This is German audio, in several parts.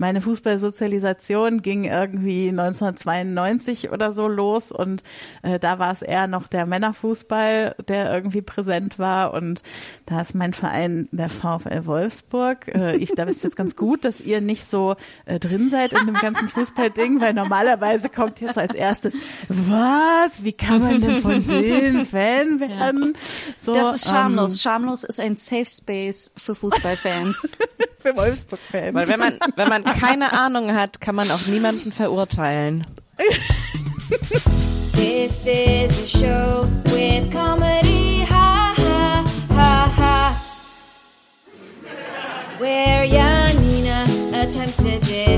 meine Fußballsozialisation ging irgendwie 1992 oder so los und äh, da war es eher noch der Männerfußball, der irgendwie präsent war und da ist mein Verein der VfL Wolfsburg. Äh, ich, da ist jetzt ganz gut, dass ihr nicht so äh, drin seid in dem ganzen Fußballding, weil normalerweise kommt jetzt als erstes, was? Wie kann man denn von denen Fan werden? So, das ist schamlos. Ähm, schamlos ist ein Safe Space für Fußballfans. für Wolfsburg-Fans. Weil wenn man, wenn man keine Ahnung hat, kann man auch niemanden verurteilen. This is a show with comedy, ha ha ha ha. Where Janina attempts to dismantle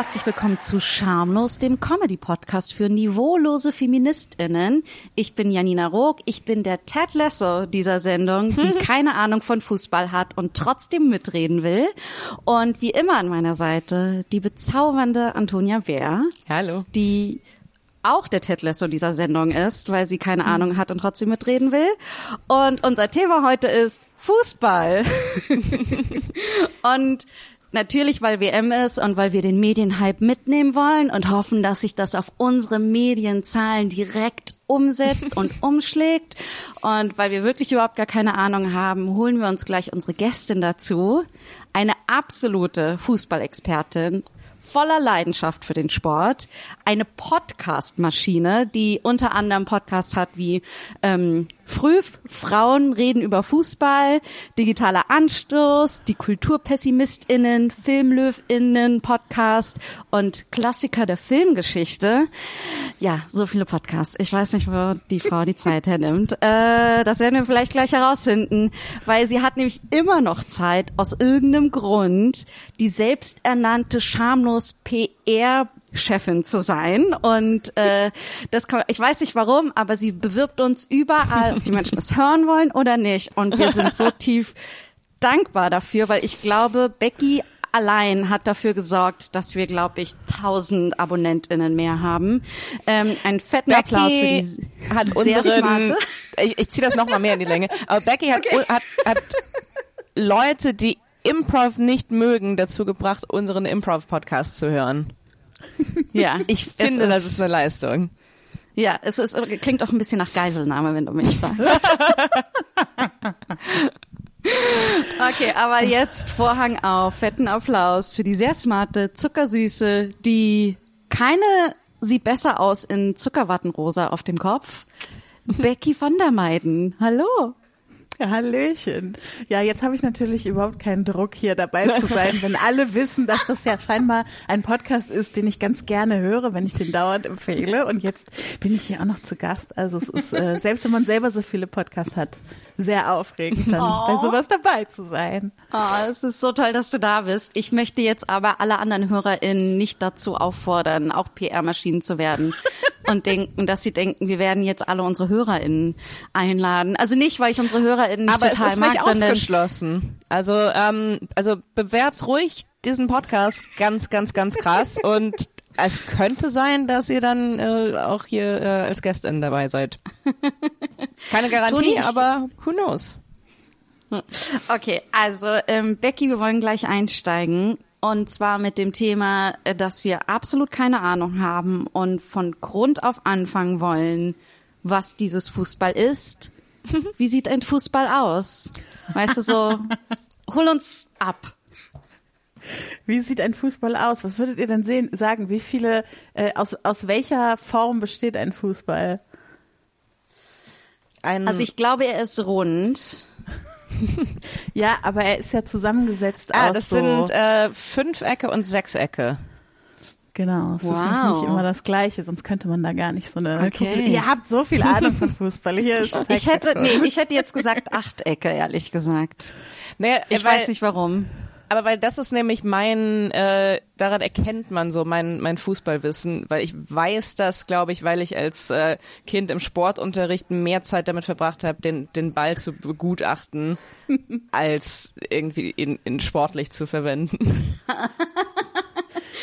herzlich willkommen zu Schamlos, dem Comedy-Podcast für niveaulose FeministInnen. Ich bin Janina Rook, ich bin der Ted Lasso dieser Sendung, die keine Ahnung von Fußball hat und trotzdem mitreden will. Und wie immer an meiner Seite die bezaubernde Antonia Bär. Hallo. Die auch der Ted Lasso dieser Sendung ist, weil sie keine mhm. Ahnung hat und trotzdem mitreden will. Und unser Thema heute ist Fußball. und Natürlich, weil WM ist und weil wir den Medienhype mitnehmen wollen und hoffen, dass sich das auf unsere Medienzahlen direkt umsetzt und umschlägt. Und weil wir wirklich überhaupt gar keine Ahnung haben, holen wir uns gleich unsere Gästin dazu. Eine absolute Fußballexpertin, voller Leidenschaft für den Sport, eine Podcast-Maschine, die unter anderem Podcasts hat wie ähm, Früh Frauen reden über Fußball, digitaler Anstoß, die KulturpessimistInnen, FilmlöwInnen Podcast und Klassiker der Filmgeschichte. Ja, so viele Podcasts. Ich weiß nicht, wo die Frau die Zeit hernimmt. Äh, das werden wir vielleicht gleich herausfinden, weil sie hat nämlich immer noch Zeit, aus irgendeinem Grund, die selbsternannte schamlos PR Chefin zu sein. Und äh, das kann, ich weiß nicht warum, aber sie bewirbt uns überall, ob die Menschen das hören wollen oder nicht. Und wir sind so tief dankbar dafür, weil ich glaube, Becky allein hat dafür gesorgt, dass wir, glaube ich, tausend AbonnentInnen mehr haben. Ähm, einen fetten Becky Applaus für die hat sehr unseren, smarte. Ich, ich ziehe das noch mal mehr in die Länge. Aber Becky hat, okay. hat, hat Leute, die Improv nicht mögen, dazu gebracht, unseren Improv-Podcast zu hören. Ja. Ich finde, ist, das ist eine Leistung. Ja, es ist, klingt auch ein bisschen nach Geiselnahme, wenn du mich fragst. Okay, aber jetzt Vorhang auf, fetten Applaus für die sehr smarte, zuckersüße, die keine sieht besser aus in Zuckerwattenrosa auf dem Kopf. Becky von der Meiden. Hallo. Hallöchen. Ja, jetzt habe ich natürlich überhaupt keinen Druck, hier dabei zu sein, wenn alle wissen, dass das ja scheinbar ein Podcast ist, den ich ganz gerne höre, wenn ich den dauernd empfehle. Und jetzt bin ich hier auch noch zu Gast. Also es ist, äh, selbst wenn man selber so viele Podcasts hat, sehr aufregend, dann oh. bei sowas dabei zu sein. Oh, es ist so toll, dass du da bist. Ich möchte jetzt aber alle anderen HörerInnen nicht dazu auffordern, auch PR-Maschinen zu werden und denken, dass sie denken, wir werden jetzt alle unsere HörerInnen einladen. Also nicht, weil ich unsere HörerInnen nicht aber total es ist mag, nicht sondern ausgeschlossen. Also, ähm, also bewerbt ruhig diesen Podcast ganz, ganz, ganz krass und es könnte sein, dass ihr dann äh, auch hier äh, als Gästin dabei seid. Keine Garantie, aber who knows? Okay, also ähm, Becky, wir wollen gleich einsteigen. Und zwar mit dem Thema, äh, dass wir absolut keine Ahnung haben und von Grund auf anfangen wollen, was dieses Fußball ist. Wie sieht ein Fußball aus? Weißt du so, hol uns ab. Wie sieht ein Fußball aus? Was würdet ihr denn sehen, sagen? Wie viele, äh, aus, aus welcher Form besteht ein Fußball? Ein also ich glaube, er ist rund. ja, aber er ist ja zusammengesetzt ah, aus das so sind äh, Fünfecke und Sechsecke. Genau, es wow. ist nicht immer das Gleiche, sonst könnte man da gar nicht so eine. Okay. Ihr habt so viel Ahnung von Fußball. Hier ist ich hätte, nee, ich hätte jetzt gesagt Achtecke, ehrlich gesagt. Naja, ich weil, weiß nicht warum. Aber weil das ist nämlich mein, äh, daran erkennt man so mein, mein Fußballwissen, weil ich weiß das, glaube ich, weil ich als äh, Kind im Sportunterricht mehr Zeit damit verbracht habe, den, den Ball zu begutachten, als irgendwie in, in sportlich zu verwenden.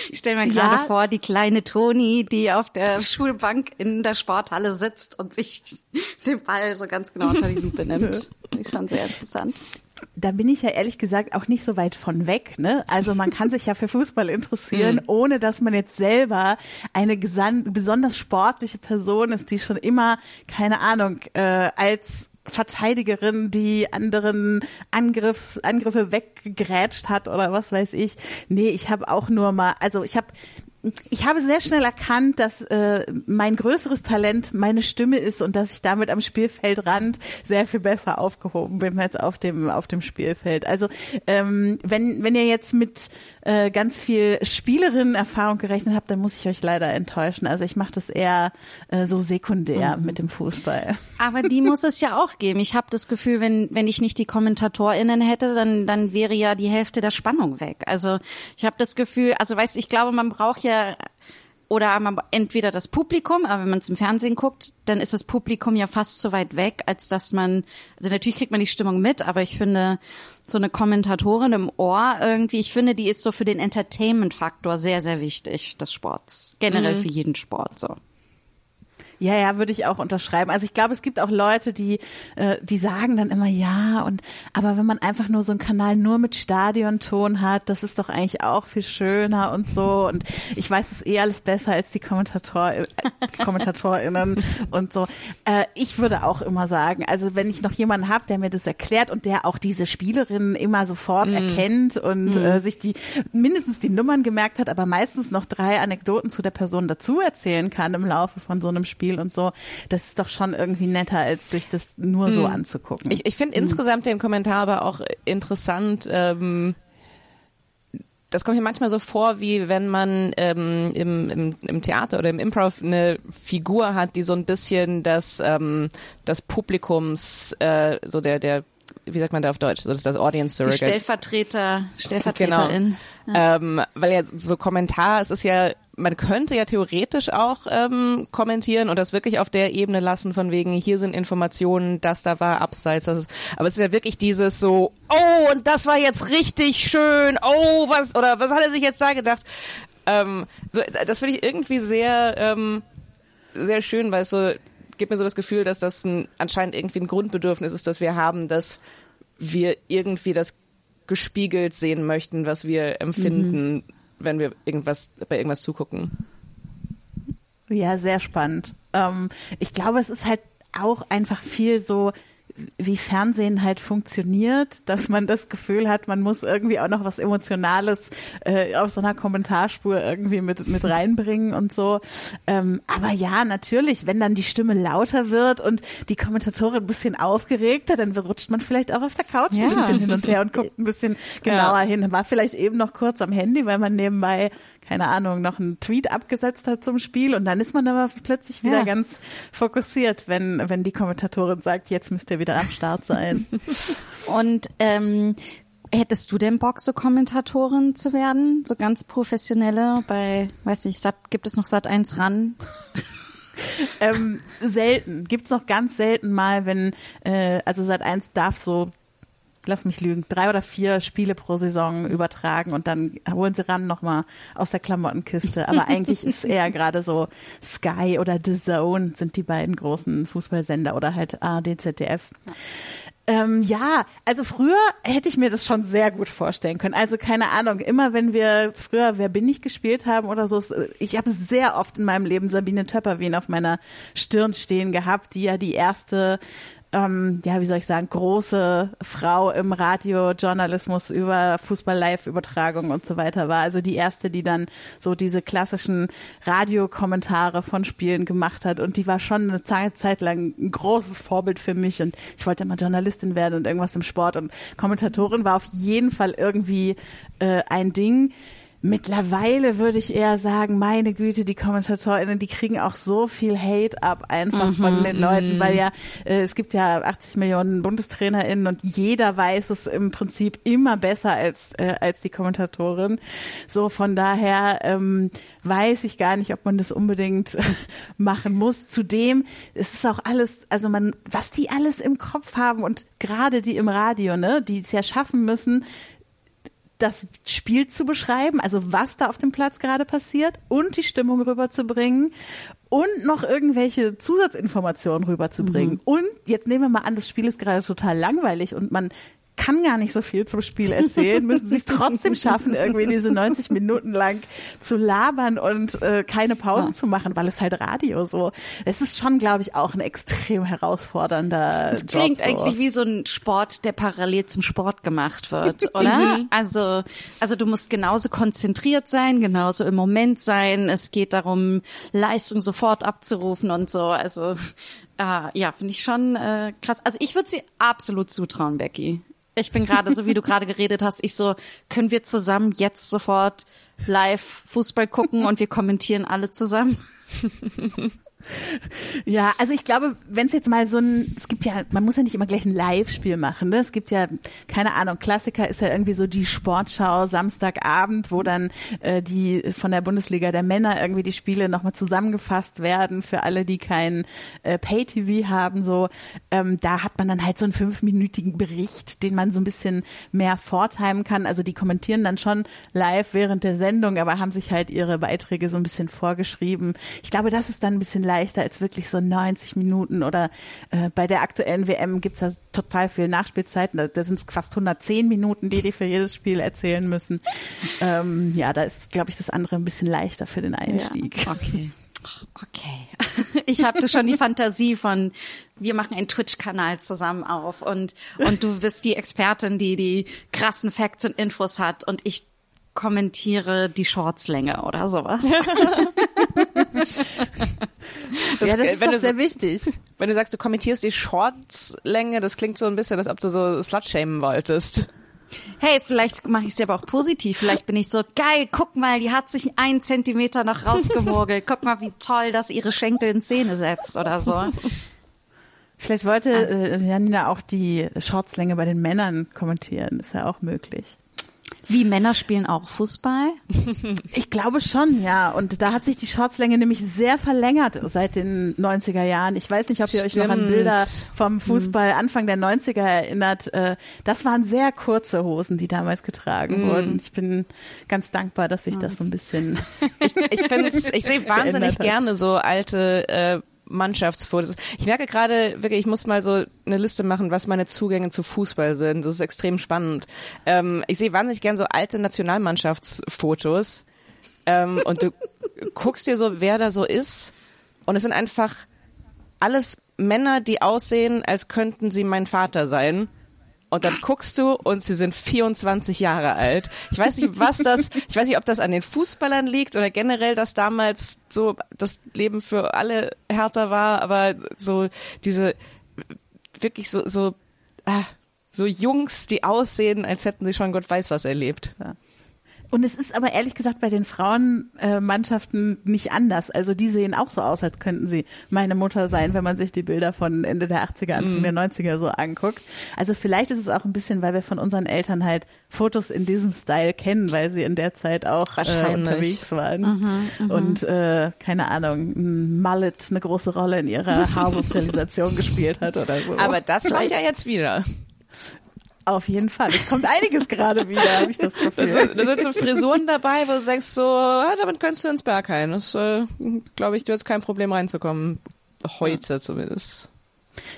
Ich stelle mir gerade ja. vor, die kleine Toni, die auf der Schulbank in der Sporthalle sitzt und sich den Ball so ganz genau unter die Lupe nimmt. Ist schon sehr interessant da bin ich ja ehrlich gesagt auch nicht so weit von weg. Ne? Also man kann sich ja für Fußball interessieren, mhm. ohne dass man jetzt selber eine besonders sportliche Person ist, die schon immer, keine Ahnung, äh, als Verteidigerin, die anderen Angriffs, Angriffe weggegrätscht hat oder was weiß ich. Nee, ich habe auch nur mal, also ich habe ich habe sehr schnell erkannt, dass äh, mein größeres Talent meine Stimme ist und dass ich damit am Spielfeldrand sehr viel besser aufgehoben bin als auf dem auf dem Spielfeld. Also ähm, wenn wenn ihr jetzt mit äh, ganz viel Spielerinnen-Erfahrung gerechnet habt, dann muss ich euch leider enttäuschen. Also ich mache das eher äh, so sekundär mhm. mit dem Fußball. Aber die muss es ja auch geben. Ich habe das Gefühl, wenn wenn ich nicht die KommentatorInnen hätte, dann dann wäre ja die Hälfte der Spannung weg. Also ich habe das Gefühl, also weißt, ich glaube, man braucht ja oder entweder das Publikum, aber wenn man es im Fernsehen guckt, dann ist das Publikum ja fast so weit weg, als dass man, also natürlich kriegt man die Stimmung mit, aber ich finde, so eine Kommentatorin im Ohr irgendwie, ich finde, die ist so für den Entertainment-Faktor sehr, sehr wichtig des Sports. Generell mhm. für jeden Sport so. Ja, ja, würde ich auch unterschreiben. Also ich glaube, es gibt auch Leute, die, äh, die sagen dann immer ja und aber wenn man einfach nur so einen Kanal nur mit Stadionton hat, das ist doch eigentlich auch viel schöner und so. Und ich weiß es eh alles besser als die Kommentator, äh, KommentatorInnen und so. Äh, ich würde auch immer sagen, also wenn ich noch jemanden habe, der mir das erklärt und der auch diese Spielerinnen immer sofort mm. erkennt und mm. äh, sich die mindestens die Nummern gemerkt hat, aber meistens noch drei Anekdoten zu der Person dazu erzählen kann im Laufe von so einem Spiel Spiel und so, das ist doch schon irgendwie netter, als sich das nur so hm. anzugucken. Ich, ich finde hm. insgesamt den Kommentar aber auch interessant. Ähm das kommt mir manchmal so vor, wie wenn man ähm, im, im, im Theater oder im Improv eine Figur hat, die so ein bisschen das, ähm, das Publikums, äh, so der, der, wie sagt man da auf Deutsch, so das, das Audience Surrogate. Die Stellvertreter, Stellvertreterin. Genau. Ja. Ähm, weil ja so Kommentar, es ist ja man könnte ja theoretisch auch ähm, kommentieren und das wirklich auf der Ebene lassen, von wegen, hier sind Informationen, das da war abseits. Das ist, aber es ist ja wirklich dieses so, oh, und das war jetzt richtig schön, oh, was, oder was hat er sich jetzt da gedacht? Ähm, so, das finde ich irgendwie sehr, ähm, sehr schön, weil es so, gibt mir so das Gefühl, dass das ein, anscheinend irgendwie ein Grundbedürfnis ist, das wir haben, dass wir irgendwie das gespiegelt sehen möchten, was wir empfinden. Mhm wenn wir irgendwas bei irgendwas zugucken. Ja, sehr spannend. Ähm, ich glaube, es ist halt auch einfach viel so wie Fernsehen halt funktioniert, dass man das Gefühl hat, man muss irgendwie auch noch was Emotionales äh, auf so einer Kommentarspur irgendwie mit, mit reinbringen und so. Ähm, aber ja, natürlich, wenn dann die Stimme lauter wird und die Kommentatorin ein bisschen aufgeregter, dann rutscht man vielleicht auch auf der Couch ja. ein bisschen hin und her und guckt ein bisschen genauer ja. hin. War vielleicht eben noch kurz am Handy, weil man nebenbei keine Ahnung, noch einen Tweet abgesetzt hat zum Spiel und dann ist man aber plötzlich wieder ja. ganz fokussiert, wenn, wenn die Kommentatorin sagt, jetzt müsst ihr wieder am Start sein. und ähm, Hättest du denn Bock, so Kommentatorin zu werden? So ganz professionelle bei, weiß nicht, Sat, gibt es noch Sat 1 ran? ähm, selten. Gibt's noch ganz selten mal, wenn, äh, also Sat 1 darf so lass mich lügen, drei oder vier Spiele pro Saison übertragen und dann holen sie ran nochmal aus der Klamottenkiste. Aber eigentlich ist eher gerade so Sky oder The Zone sind die beiden großen Fußballsender oder halt ARD, ZDF. Ähm, ja, also früher hätte ich mir das schon sehr gut vorstellen können. Also keine Ahnung, immer wenn wir früher Wer bin ich gespielt haben oder so, ich habe sehr oft in meinem Leben Sabine Töpperwien auf meiner Stirn stehen gehabt, die ja die erste ähm, ja, wie soll ich sagen, große Frau im Radiojournalismus über Fußball-Live-Übertragung und so weiter war. Also die erste, die dann so diese klassischen Radiokommentare von Spielen gemacht hat. Und die war schon eine Zeit lang ein großes Vorbild für mich. Und ich wollte immer Journalistin werden und irgendwas im Sport. Und Kommentatorin war auf jeden Fall irgendwie äh, ein Ding. Mittlerweile würde ich eher sagen, meine Güte, die KommentatorInnen, die kriegen auch so viel Hate ab einfach mhm, von den Leuten, weil ja, äh, es gibt ja 80 Millionen BundestrainerInnen und jeder weiß es im Prinzip immer besser als, äh, als die Kommentatorin. So, von daher, ähm, weiß ich gar nicht, ob man das unbedingt machen muss. Zudem es ist auch alles, also man, was die alles im Kopf haben und gerade die im Radio, ne, die es ja schaffen müssen, das Spiel zu beschreiben, also was da auf dem Platz gerade passiert und die Stimmung rüberzubringen und noch irgendwelche Zusatzinformationen rüberzubringen. Mhm. Und jetzt nehmen wir mal an, das Spiel ist gerade total langweilig und man kann gar nicht so viel zum Spiel erzählen, müssen sich trotzdem schaffen, irgendwie diese 90 Minuten lang zu labern und äh, keine Pausen ja. zu machen, weil es halt Radio so. Es ist schon, glaube ich, auch ein extrem herausfordernder. Es klingt so. eigentlich wie so ein Sport, der parallel zum Sport gemacht wird, oder? Mhm. also, also du musst genauso konzentriert sein, genauso im Moment sein. Es geht darum, Leistung sofort abzurufen und so. Also äh, ja, finde ich schon äh, krass. Also ich würde sie absolut zutrauen, Becky. Ich bin gerade, so wie du gerade geredet hast, ich so, können wir zusammen jetzt sofort live Fußball gucken und wir kommentieren alle zusammen? Ja, also ich glaube, wenn es jetzt mal so ein, es gibt ja, man muss ja nicht immer gleich ein Live-Spiel machen, ne? Es gibt ja, keine Ahnung, Klassiker ist ja irgendwie so die Sportschau Samstagabend, wo dann äh, die von der Bundesliga der Männer irgendwie die Spiele nochmal zusammengefasst werden für alle, die kein äh, Pay-TV haben. So, ähm, da hat man dann halt so einen fünfminütigen Bericht, den man so ein bisschen mehr vortimen kann. Also die kommentieren dann schon live während der Sendung, aber haben sich halt ihre Beiträge so ein bisschen vorgeschrieben. Ich glaube, das ist dann ein bisschen leichter als wirklich so 90 Minuten oder äh, bei der aktuellen WM gibt's da total viel Nachspielzeiten. Da, da sind es fast 110 Minuten, die die für jedes Spiel erzählen müssen. Ähm, ja, da ist, glaube ich, das andere ein bisschen leichter für den Einstieg. Ja, okay. Okay. Ich hatte schon die Fantasie von, wir machen einen Twitch-Kanal zusammen auf und, und du bist die Expertin, die die krassen Facts und Infos hat und ich kommentiere die Shortslänge oder sowas. Das, ja, das ist wenn du, sehr wichtig. Wenn du sagst, du kommentierst die Shortslänge, das klingt so ein bisschen, als ob du so slut-shamen wolltest. Hey, vielleicht mache ich es aber auch positiv. Vielleicht bin ich so, geil, guck mal, die hat sich einen Zentimeter noch rausgemogelt. Guck mal, wie toll das ihre Schenkel in Szene setzt oder so. Vielleicht wollte äh, Janina auch die Shortslänge bei den Männern kommentieren. Ist ja auch möglich. Wie Männer spielen auch Fußball? Ich glaube schon, ja. Und da hat sich die Shortslänge nämlich sehr verlängert seit den 90er Jahren. Ich weiß nicht, ob ihr Stimmt. euch noch an Bilder vom. Fußball Anfang der 90er erinnert. Äh, das waren sehr kurze Hosen, die damals getragen mm. wurden. Ich bin ganz dankbar, dass sich das so ein bisschen. Ich, ich, ich sehe wahnsinnig gerne so alte äh, Mannschaftsfotos. Ich merke gerade wirklich, ich muss mal so eine Liste machen, was meine Zugänge zu Fußball sind. Das ist extrem spannend. Ähm, ich sehe wahnsinnig gern so alte Nationalmannschaftsfotos ähm, und du guckst dir so, wer da so ist und es sind einfach alles Männer, die aussehen, als könnten sie mein Vater sein und dann guckst du und sie sind 24 Jahre alt. Ich weiß nicht, was das, ich weiß nicht, ob das an den Fußballern liegt oder generell, dass damals so das Leben für alle härter war, aber so diese wirklich so, so, ah, so Jungs, die aussehen, als hätten sie schon Gott weiß was erlebt. Ja. Und es ist aber ehrlich gesagt bei den Frauenmannschaften nicht anders. Also die sehen auch so aus, als könnten sie meine Mutter sein, wenn man sich die Bilder von Ende der 80er, Anfang mm. der 90er so anguckt. Also vielleicht ist es auch ein bisschen, weil wir von unseren Eltern halt Fotos in diesem Style kennen, weil sie in der Zeit auch äh, unterwegs waren. Mhm, mhm, und äh, keine Ahnung, ein Mallet eine große Rolle in ihrer Haarsozialisation gespielt hat oder so. Aber das kommt ja jetzt wieder. Auf jeden Fall. Es kommt einiges gerade wieder, habe ich das Gefühl. Da sind, da sind so Frisuren dabei, wo du denkst so, ah, damit könntest du ins Berg ein. Das, äh, glaube ich, du hast kein Problem reinzukommen. Heute zumindest.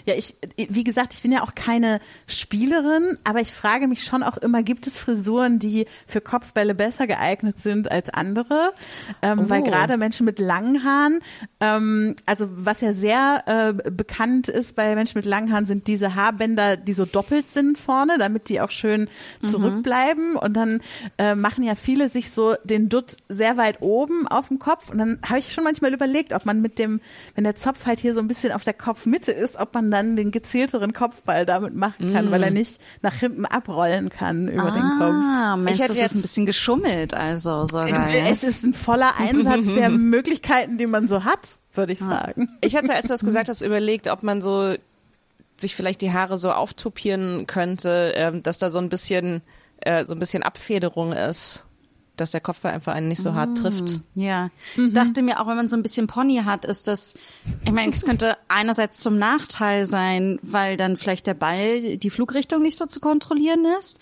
Ja, ich, wie gesagt, ich bin ja auch keine Spielerin, aber ich frage mich schon auch immer, gibt es Frisuren, die für Kopfbälle besser geeignet sind als andere? Ähm, oh. Weil gerade Menschen mit langen Haaren, ähm, also was ja sehr äh, bekannt ist bei Menschen mit langen Haaren, sind diese Haarbänder, die so doppelt sind vorne, damit die auch schön mhm. zurückbleiben. Mhm. Und dann äh, machen ja viele sich so den Dutt sehr weit oben auf dem Kopf. Und dann habe ich schon manchmal überlegt, ob man mit dem, wenn der Zopf halt hier so ein bisschen auf der Kopfmitte ist, ob man man dann den gezielteren Kopfball damit machen kann, mm. weil er mm. nicht nach hinten abrollen kann über ah, den Kopf. Ah, Mensch, ich hätte das jetzt ein bisschen geschummelt, also sogar. Äh, es ist ein voller Einsatz der Möglichkeiten, die man so hat, würde ich sagen. Ich hatte, als du das gesagt hast, überlegt, ob man so sich vielleicht die Haare so auftupieren könnte, äh, dass da so ein bisschen äh, so ein bisschen Abfederung ist dass der Kopfball einfach einen nicht so hart trifft. Ja, ich dachte mir auch, wenn man so ein bisschen Pony hat, ist das, ich meine, es könnte einerseits zum Nachteil sein, weil dann vielleicht der Ball die Flugrichtung nicht so zu kontrollieren ist,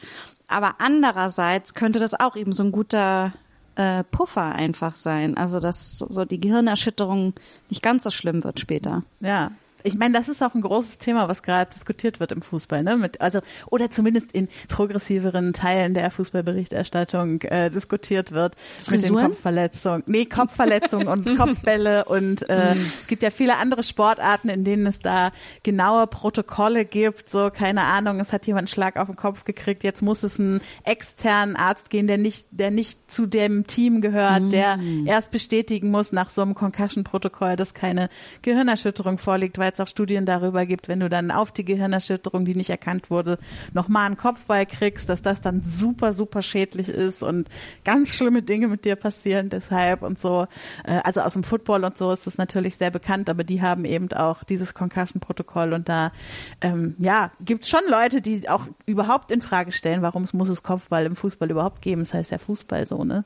aber andererseits könnte das auch eben so ein guter äh, Puffer einfach sein, also dass so die Gehirnerschütterung nicht ganz so schlimm wird später. Ja. Ich meine, das ist auch ein großes Thema, was gerade diskutiert wird im Fußball, ne? Mit, also oder zumindest in progressiveren Teilen der Fußballberichterstattung äh, diskutiert wird mit den Frisuren? Kopfverletzungen, nee Kopfverletzungen und Kopfbälle und äh, es gibt ja viele andere Sportarten, in denen es da genaue Protokolle gibt. So keine Ahnung, es hat jemand einen Schlag auf den Kopf gekriegt, jetzt muss es einen externen Arzt gehen, der nicht, der nicht zu dem Team gehört, der erst bestätigen muss nach so einem Concussion-Protokoll, dass keine Gehirnerschütterung vorliegt, weil es auch Studien darüber gibt, wenn du dann auf die Gehirnerschütterung, die nicht erkannt wurde, nochmal einen Kopfball kriegst, dass das dann super, super schädlich ist und ganz schlimme Dinge mit dir passieren deshalb und so. Äh, Also aus dem Football und so ist das natürlich sehr bekannt, aber die haben eben auch dieses Concussion-Protokoll und da, ähm, ja, gibt es schon Leute, die auch überhaupt in Frage stellen, warum es muss es Kopfball im Fußball überhaupt geben. Das heißt ja Fußball so, ne?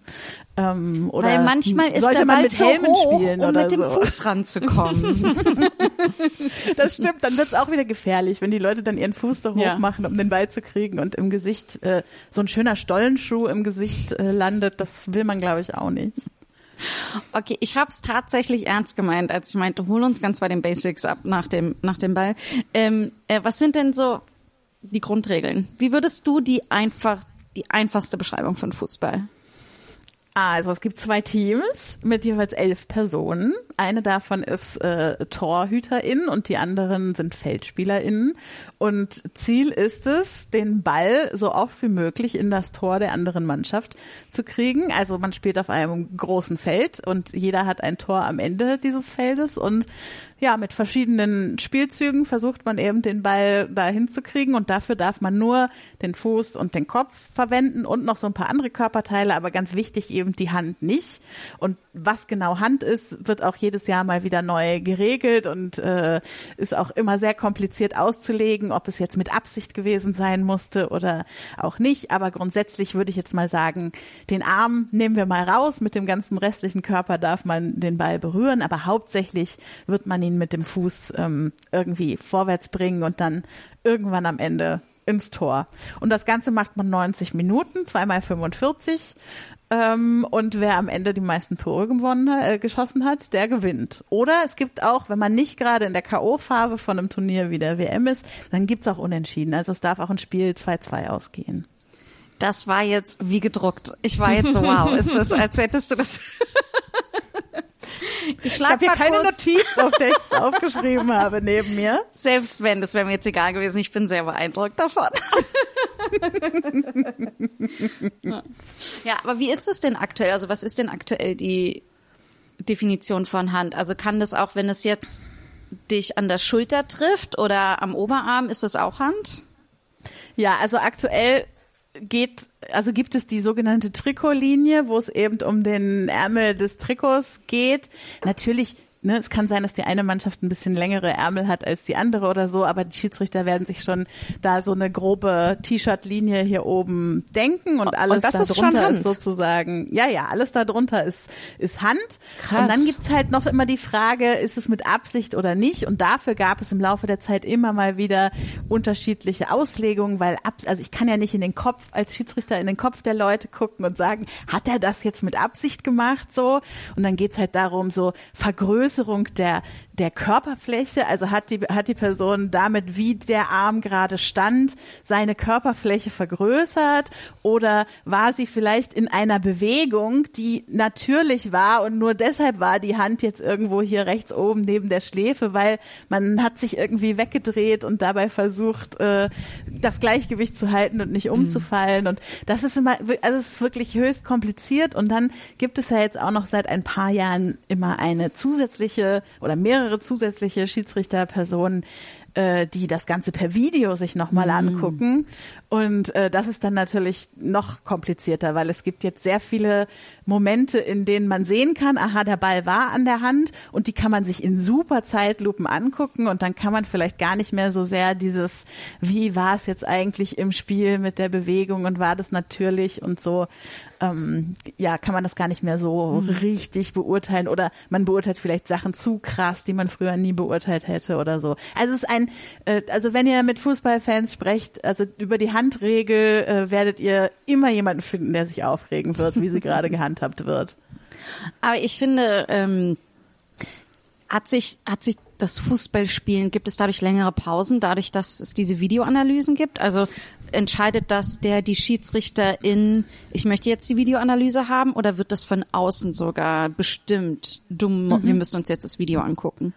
Ähm, oder Weil manchmal ist sollte der man Ball mit Helmen hoch, spielen um oder mit dem so. Fuß ranzukommen. Das stimmt, dann wird's auch wieder gefährlich, wenn die Leute dann ihren Fuß so hoch Ja. machen, um den Ball zu kriegen und im Gesicht äh, so ein schöner Stollenschuh im Gesicht äh, landet. Das will man, glaube ich, auch nicht. Okay, ich habe es tatsächlich ernst gemeint, als ich meinte, hol uns ganz bei den Basics ab nach dem nach dem Ball. Ähm, äh, was sind denn so die Grundregeln? Wie würdest du die einfach die einfachste Beschreibung von Fußball? Also es gibt zwei Teams mit jeweils elf Personen. Eine davon ist äh, TorhüterInnen und die anderen sind FeldspielerInnen. Und Ziel ist es, den Ball so oft wie möglich in das Tor der anderen Mannschaft zu kriegen. Also man spielt auf einem großen Feld und jeder hat ein Tor am Ende dieses Feldes und ja, mit verschiedenen Spielzügen versucht man eben den Ball da hinzukriegen und dafür darf man nur den Fuß und den Kopf verwenden und noch so ein paar andere Körperteile, aber ganz wichtig eben die Hand nicht. Und was genau Hand ist, wird auch jedes Jahr mal wieder neu geregelt und äh, ist auch immer sehr kompliziert auszulegen, ob es jetzt mit Absicht gewesen sein musste oder auch nicht. Aber grundsätzlich würde ich jetzt mal sagen, den Arm nehmen wir mal raus, mit dem ganzen restlichen Körper darf man den Ball berühren, aber hauptsächlich wird man ihn mit dem Fuß ähm, irgendwie vorwärts bringen und dann irgendwann am Ende ins Tor. Und das Ganze macht man 90 Minuten, zweimal 45. Ähm, und wer am Ende die meisten Tore gewonnen, äh, geschossen hat, der gewinnt. Oder es gibt auch, wenn man nicht gerade in der K.O.-Phase von einem Turnier wie der WM ist, dann gibt's auch Unentschieden. Also es darf auch ein Spiel 2-2 ausgehen. Das war jetzt wie gedruckt. Ich war jetzt so, wow, ist das, als hättest du das. Ich Ich habe hier keine Notiz, auf der ich es aufgeschrieben habe, neben mir. Selbst wenn, das wäre mir jetzt egal gewesen. Ich bin sehr beeindruckt davon. ja, aber wie ist es denn aktuell? Also was ist denn aktuell die Definition von Hand? Also kann das auch, wenn es jetzt dich an der Schulter trifft oder am Oberarm, ist das auch Hand? Ja, also aktuell geht, also gibt es die sogenannte Trikotlinie, wo es eben um den Ärmel des Trikots geht. Natürlich, ne, es kann sein, dass die eine Mannschaft ein bisschen längere Ärmel hat als die andere oder so, aber die Schiedsrichter werden sich schon da so eine grobe T-Shirt-Linie hier oben denken und alles das da ist drunter Hand? ist sozusagen, ja, ja, alles da drunter ist, ist Hand. Krass. Und dann gibt's halt noch immer die Frage, ist es mit Absicht oder nicht? Und dafür gab es im Laufe der Zeit immer mal wieder unterschiedliche Auslegungen, weil ab, also ich kann ja nicht in den Kopf, als Schiedsrichter in den Kopf der Leute gucken und sagen, hat er das jetzt mit Absicht gemacht so? Und dann geht's halt darum, so Vergrößerung der der Körperfläche, also hat die, hat die Person damit, wie der Arm gerade stand, seine Körperfläche vergrößert oder war sie vielleicht in einer Bewegung, die natürlich war und nur deshalb war die Hand jetzt irgendwo hier rechts oben neben der Schläfe, weil man hat sich irgendwie weggedreht und dabei versucht, äh, das Gleichgewicht zu halten und nicht umzufallen. Und das ist immer, also es ist wirklich höchst kompliziert. Und dann gibt es ja jetzt auch noch seit ein paar Jahren immer eine zusätzliche oder mehrere zusätzliche Schiedsrichterpersonen, äh, die das Ganze per Video sich nochmal mhm. angucken. Und äh, das ist dann natürlich noch komplizierter, weil es gibt jetzt sehr viele Momente, in denen man sehen kann, aha, der Ball war an der Hand und die kann man sich in super Zeitlupen angucken und dann kann man vielleicht gar nicht mehr so sehr dieses, wie war es jetzt eigentlich im Spiel mit der Bewegung und war das natürlich und so, ähm, ja, kann man das gar nicht mehr so mhm. richtig beurteilen oder man beurteilt vielleicht Sachen zu krass, die man früher nie beurteilt hätte oder so. Also es ist ein, äh, also wenn ihr mit Fußballfans sprecht, also über die Handregel äh, werdet ihr immer jemanden finden, der sich aufregen wird, wie sie gerade gehandhabt wird. Aber ich finde, ähm, hat sich, hat sich das Fußballspielen, gibt es dadurch längere Pausen, dadurch, dass es diese Videoanalysen gibt? Also entscheidet das der, die Schiedsrichterin, ich möchte jetzt die Videoanalyse haben oder wird das von außen sogar bestimmt? Dumm, mhm. wir müssen uns jetzt das Video angucken.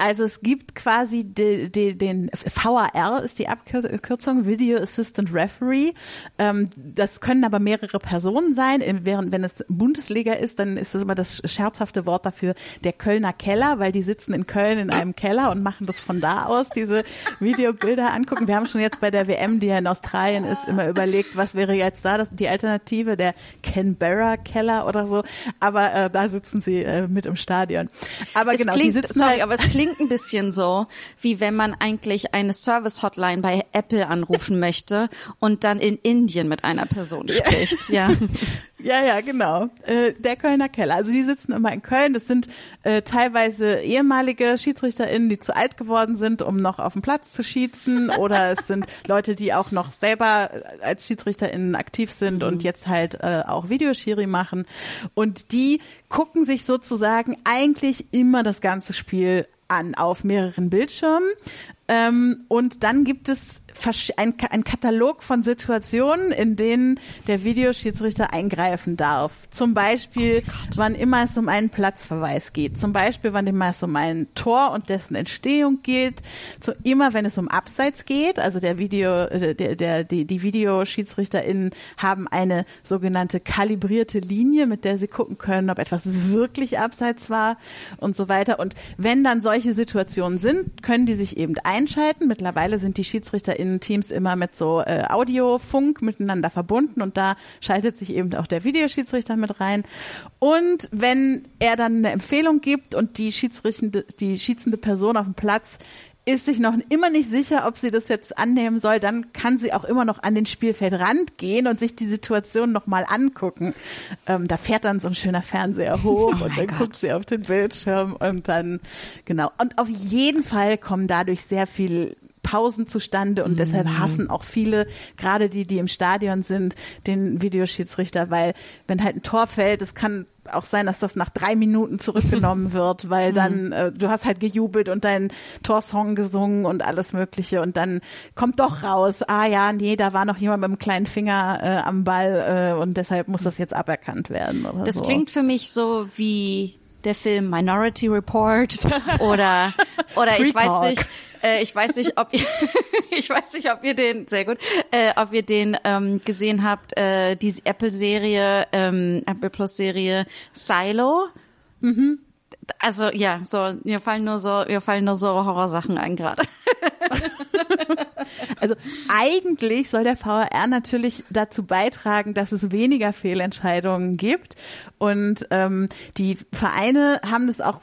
Also es gibt quasi de, de, den VAR ist die Abkürzung, Video Assistant Referee. Ähm, das können aber mehrere Personen sein. Während wenn es Bundesliga ist, dann ist das immer das scherzhafte Wort dafür der Kölner Keller, weil die sitzen in Köln in einem Keller und machen das von da aus, diese Videobilder angucken. Wir haben schon jetzt bei der WM, die ja in Australien ist, immer überlegt, was wäre jetzt da das, die Alternative, der Canberra Keller oder so. Aber äh, da sitzen sie äh, mit im Stadion. Aber es genau, klingt, die sitzen sorry, halt, aber es klingt klingt ein bisschen so, wie wenn man eigentlich eine Service-Hotline bei Apple anrufen möchte und dann in Indien mit einer Person spricht. Ja. Ja, ja, genau. Äh, der Kölner Keller. Also die sitzen immer in Köln. Das sind äh, teilweise ehemalige SchiedsrichterInnen, die zu alt geworden sind, um noch auf dem Platz zu schießen. Oder es sind Leute, die auch noch selber als SchiedsrichterInnen aktiv sind mhm. und jetzt halt äh, auch Videoschiri machen. Und die gucken sich sozusagen eigentlich immer das ganze Spiel an auf mehreren Bildschirmen. Ähm, und dann gibt es ein, ein Katalog von Situationen, in denen der Videoschiedsrichter eingreifen darf. Zum Beispiel, oh wann immer es um einen Platzverweis geht. Zum Beispiel, wann immer es um ein Tor und dessen Entstehung geht. So, immer wenn es um Abseits geht. Also der Video, äh, der, der, die, die VideoschiedsrichterInnen haben eine sogenannte kalibrierte Linie, mit der sie gucken können, ob etwas wirklich Abseits war und so weiter. Und wenn dann solche Situationen sind, können die sich eben ein einschalten. Mittlerweile sind die SchiedsrichterInnen-Teams immer mit so äh, Audiofunk miteinander verbunden und da schaltet sich eben auch der Videoschiedsrichter mit rein. Und wenn er dann eine Empfehlung gibt und die schiedsrichtende, die schiedsende Person auf dem Platz ist sich noch immer nicht sicher, ob sie das jetzt annehmen soll, dann kann sie auch immer noch an den Spielfeldrand gehen und sich die Situation nochmal angucken. Ähm, da fährt dann so ein schöner Fernseher hoch oh und dann Gott. guckt sie auf den Bildschirm und dann, genau. Und auf jeden Fall kommen dadurch sehr viel Pausen zustande und mhm. deshalb hassen auch viele, gerade die, die im Stadion sind, den Videoschiedsrichter, weil wenn halt ein Tor fällt, es kann auch sein, dass das nach drei Minuten zurückgenommen wird, weil dann mhm. äh, du hast halt gejubelt und deinen Torsong gesungen und alles Mögliche und dann kommt doch raus, ah ja, nee, da war noch jemand mit einem kleinen Finger äh, am Ball äh, und deshalb muss das jetzt aberkannt werden. Das so. klingt für mich so wie der Film Minority Report oder oder ich weiß nicht äh, ich weiß nicht, ob ihr, ich weiß nicht, ob ihr den, sehr gut, äh, ob ihr den ähm, gesehen habt, äh, diese Apple-Serie, ähm, Apple Plus-Serie Silo. Mhm. Also ja, so mir fallen nur so, mir fallen nur so Horrorsachen ein gerade. Also eigentlich soll der VR natürlich dazu beitragen, dass es weniger Fehlentscheidungen gibt. Und ähm, die Vereine haben das auch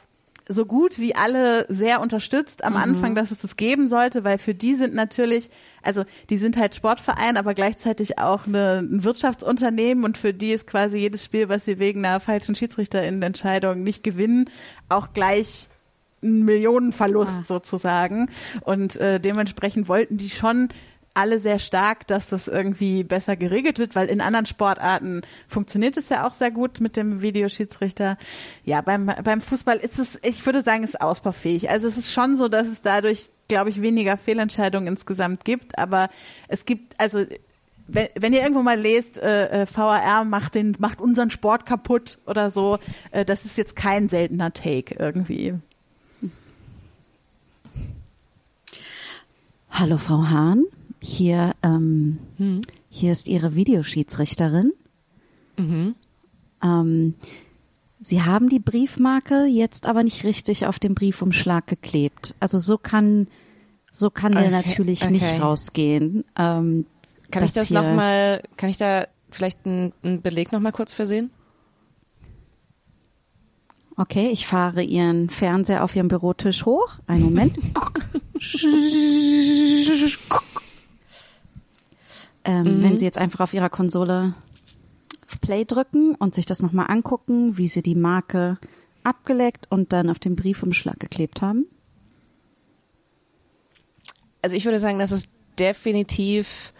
so gut wie alle sehr unterstützt am mhm. Anfang, dass es das geben sollte, weil für die sind natürlich, also die sind halt Sportverein, aber gleichzeitig auch eine, ein Wirtschaftsunternehmen und für die ist quasi jedes Spiel, was sie wegen einer falschen Schiedsrichterinnenentscheidung nicht gewinnen, auch gleich ein Millionenverlust ah. sozusagen. Und äh, dementsprechend wollten die schon alle sehr stark, dass das irgendwie besser geregelt wird, weil in anderen Sportarten funktioniert es ja auch sehr gut mit dem Videoschiedsrichter. Ja, beim, beim Fußball ist es, ich würde sagen, ist ausbaufähig. Also es ist schon so, dass es dadurch, glaube ich, weniger Fehlentscheidungen insgesamt gibt, aber es gibt, also wenn, wenn ihr irgendwo mal lest, äh, äh VAR macht den, macht unseren Sport kaputt oder so, äh, das ist jetzt kein seltener Take irgendwie. Hallo Frau Hahn. Hier, ähm, hm. hier ist Ihre Videoschiedsrichterin. Mhm. Ähm, Sie haben die Briefmarke jetzt aber nicht richtig auf dem Briefumschlag geklebt. Also so kann So kann der Okay, natürlich okay. nicht rausgehen. Ähm, Kann ich das nochmal, kann ich da vielleicht einen, einen Beleg nochmal kurz versehen? Okay, ich fahre Ihren Fernseher auf Ihrem Bürotisch hoch. Einen Moment. ähm, Wenn Sie jetzt einfach auf Ihrer Konsole Play drücken und sich das nochmal angucken, wie Sie die Marke abgeleckt und dann auf den Briefumschlag geklebt haben. Also ich würde sagen, das ist definitiv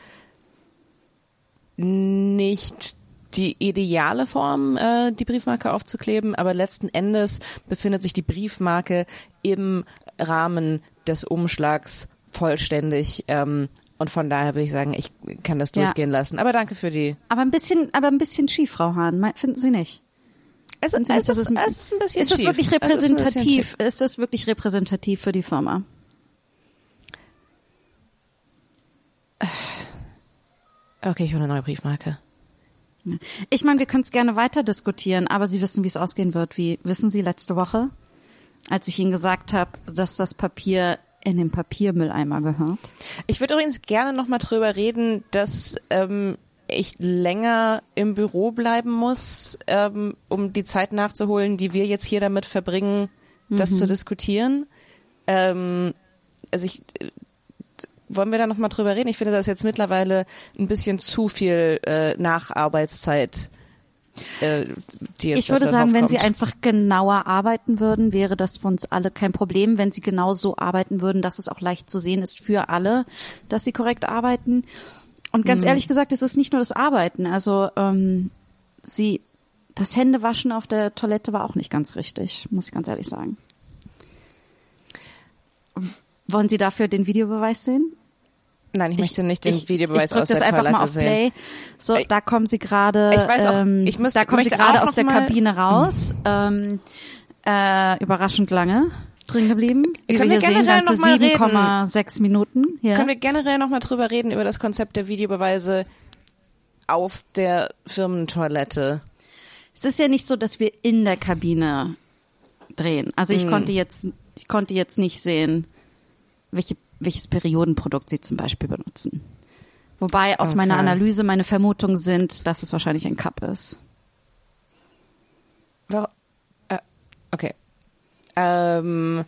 nicht die ideale Form, äh, die Briefmarke aufzukleben, aber letzten Endes befindet sich die Briefmarke im Rahmen des Umschlags vollständig ähm, und von daher würde ich sagen, ich kann das Ja. durchgehen lassen. Aber danke für die. Aber ein bisschen, aber ein bisschen schief, Frau Hahn, finden Sie nicht? Es, Sie nicht, dass es ist ein bisschen Ist das schief. wirklich Es ist ein bisschen repräsentativ? schief. Ist das wirklich repräsentativ für die Firma? Okay, ich hole eine neue Briefmarke. Ich meine, wir können es gerne weiter diskutieren, aber Sie wissen, wie es ausgehen wird. Wie wissen Sie letzte Woche, als ich Ihnen gesagt habe, dass das Papier in den Papiermülleimer gehört? Ich würde übrigens gerne noch mal drüber reden, dass ähm, ich länger im Büro bleiben muss, ähm, um die Zeit nachzuholen, die wir jetzt hier damit verbringen, das zu diskutieren. Ähm, also ich äh, wollen wir da noch mal drüber reden? Ich finde, das ist jetzt mittlerweile ein bisschen zu viel äh, Nacharbeitszeit. Äh, die jetzt Ich würde sagen, wenn Sie einfach genauer arbeiten würden, wäre das für uns alle kein Problem. Wenn Sie genau so arbeiten würden, dass es auch leicht zu sehen ist für alle, dass Sie korrekt arbeiten. Und ganz Mhm. ehrlich gesagt, es ist nicht nur das Arbeiten. Also ähm, Sie, das Händewaschen auf der Toilette war auch nicht ganz richtig, muss ich ganz ehrlich sagen. Wollen Sie dafür den Videobeweis sehen? Nein, ich, möchte nicht den ich, Videobeweis ich aus das der einfach Toilette mal auf sehen. Play. So, Ich- da kommen sie gerade. Ich weiß auch, ähm, ich müsste- da kommen sie gerade aus der Kabine raus. Ähm, äh, überraschend lange drin geblieben. Wie wir Können wir hier sehen, ganze noch mal reden? 7,6 Minuten. Hier. Können wir generell noch mal drüber reden über das Konzept der Videobeweise auf der Firmentoilette? Es ist ja nicht so, dass wir in der Kabine drehen. Also Hm. ich konnte jetzt, ich konnte jetzt nicht sehen, welche, welches Periodenprodukt sie zum Beispiel benutzen. Wobei aus meiner Okay. Analyse meine Vermutungen sind, dass es wahrscheinlich ein Cup ist. Äh, okay. Ähm,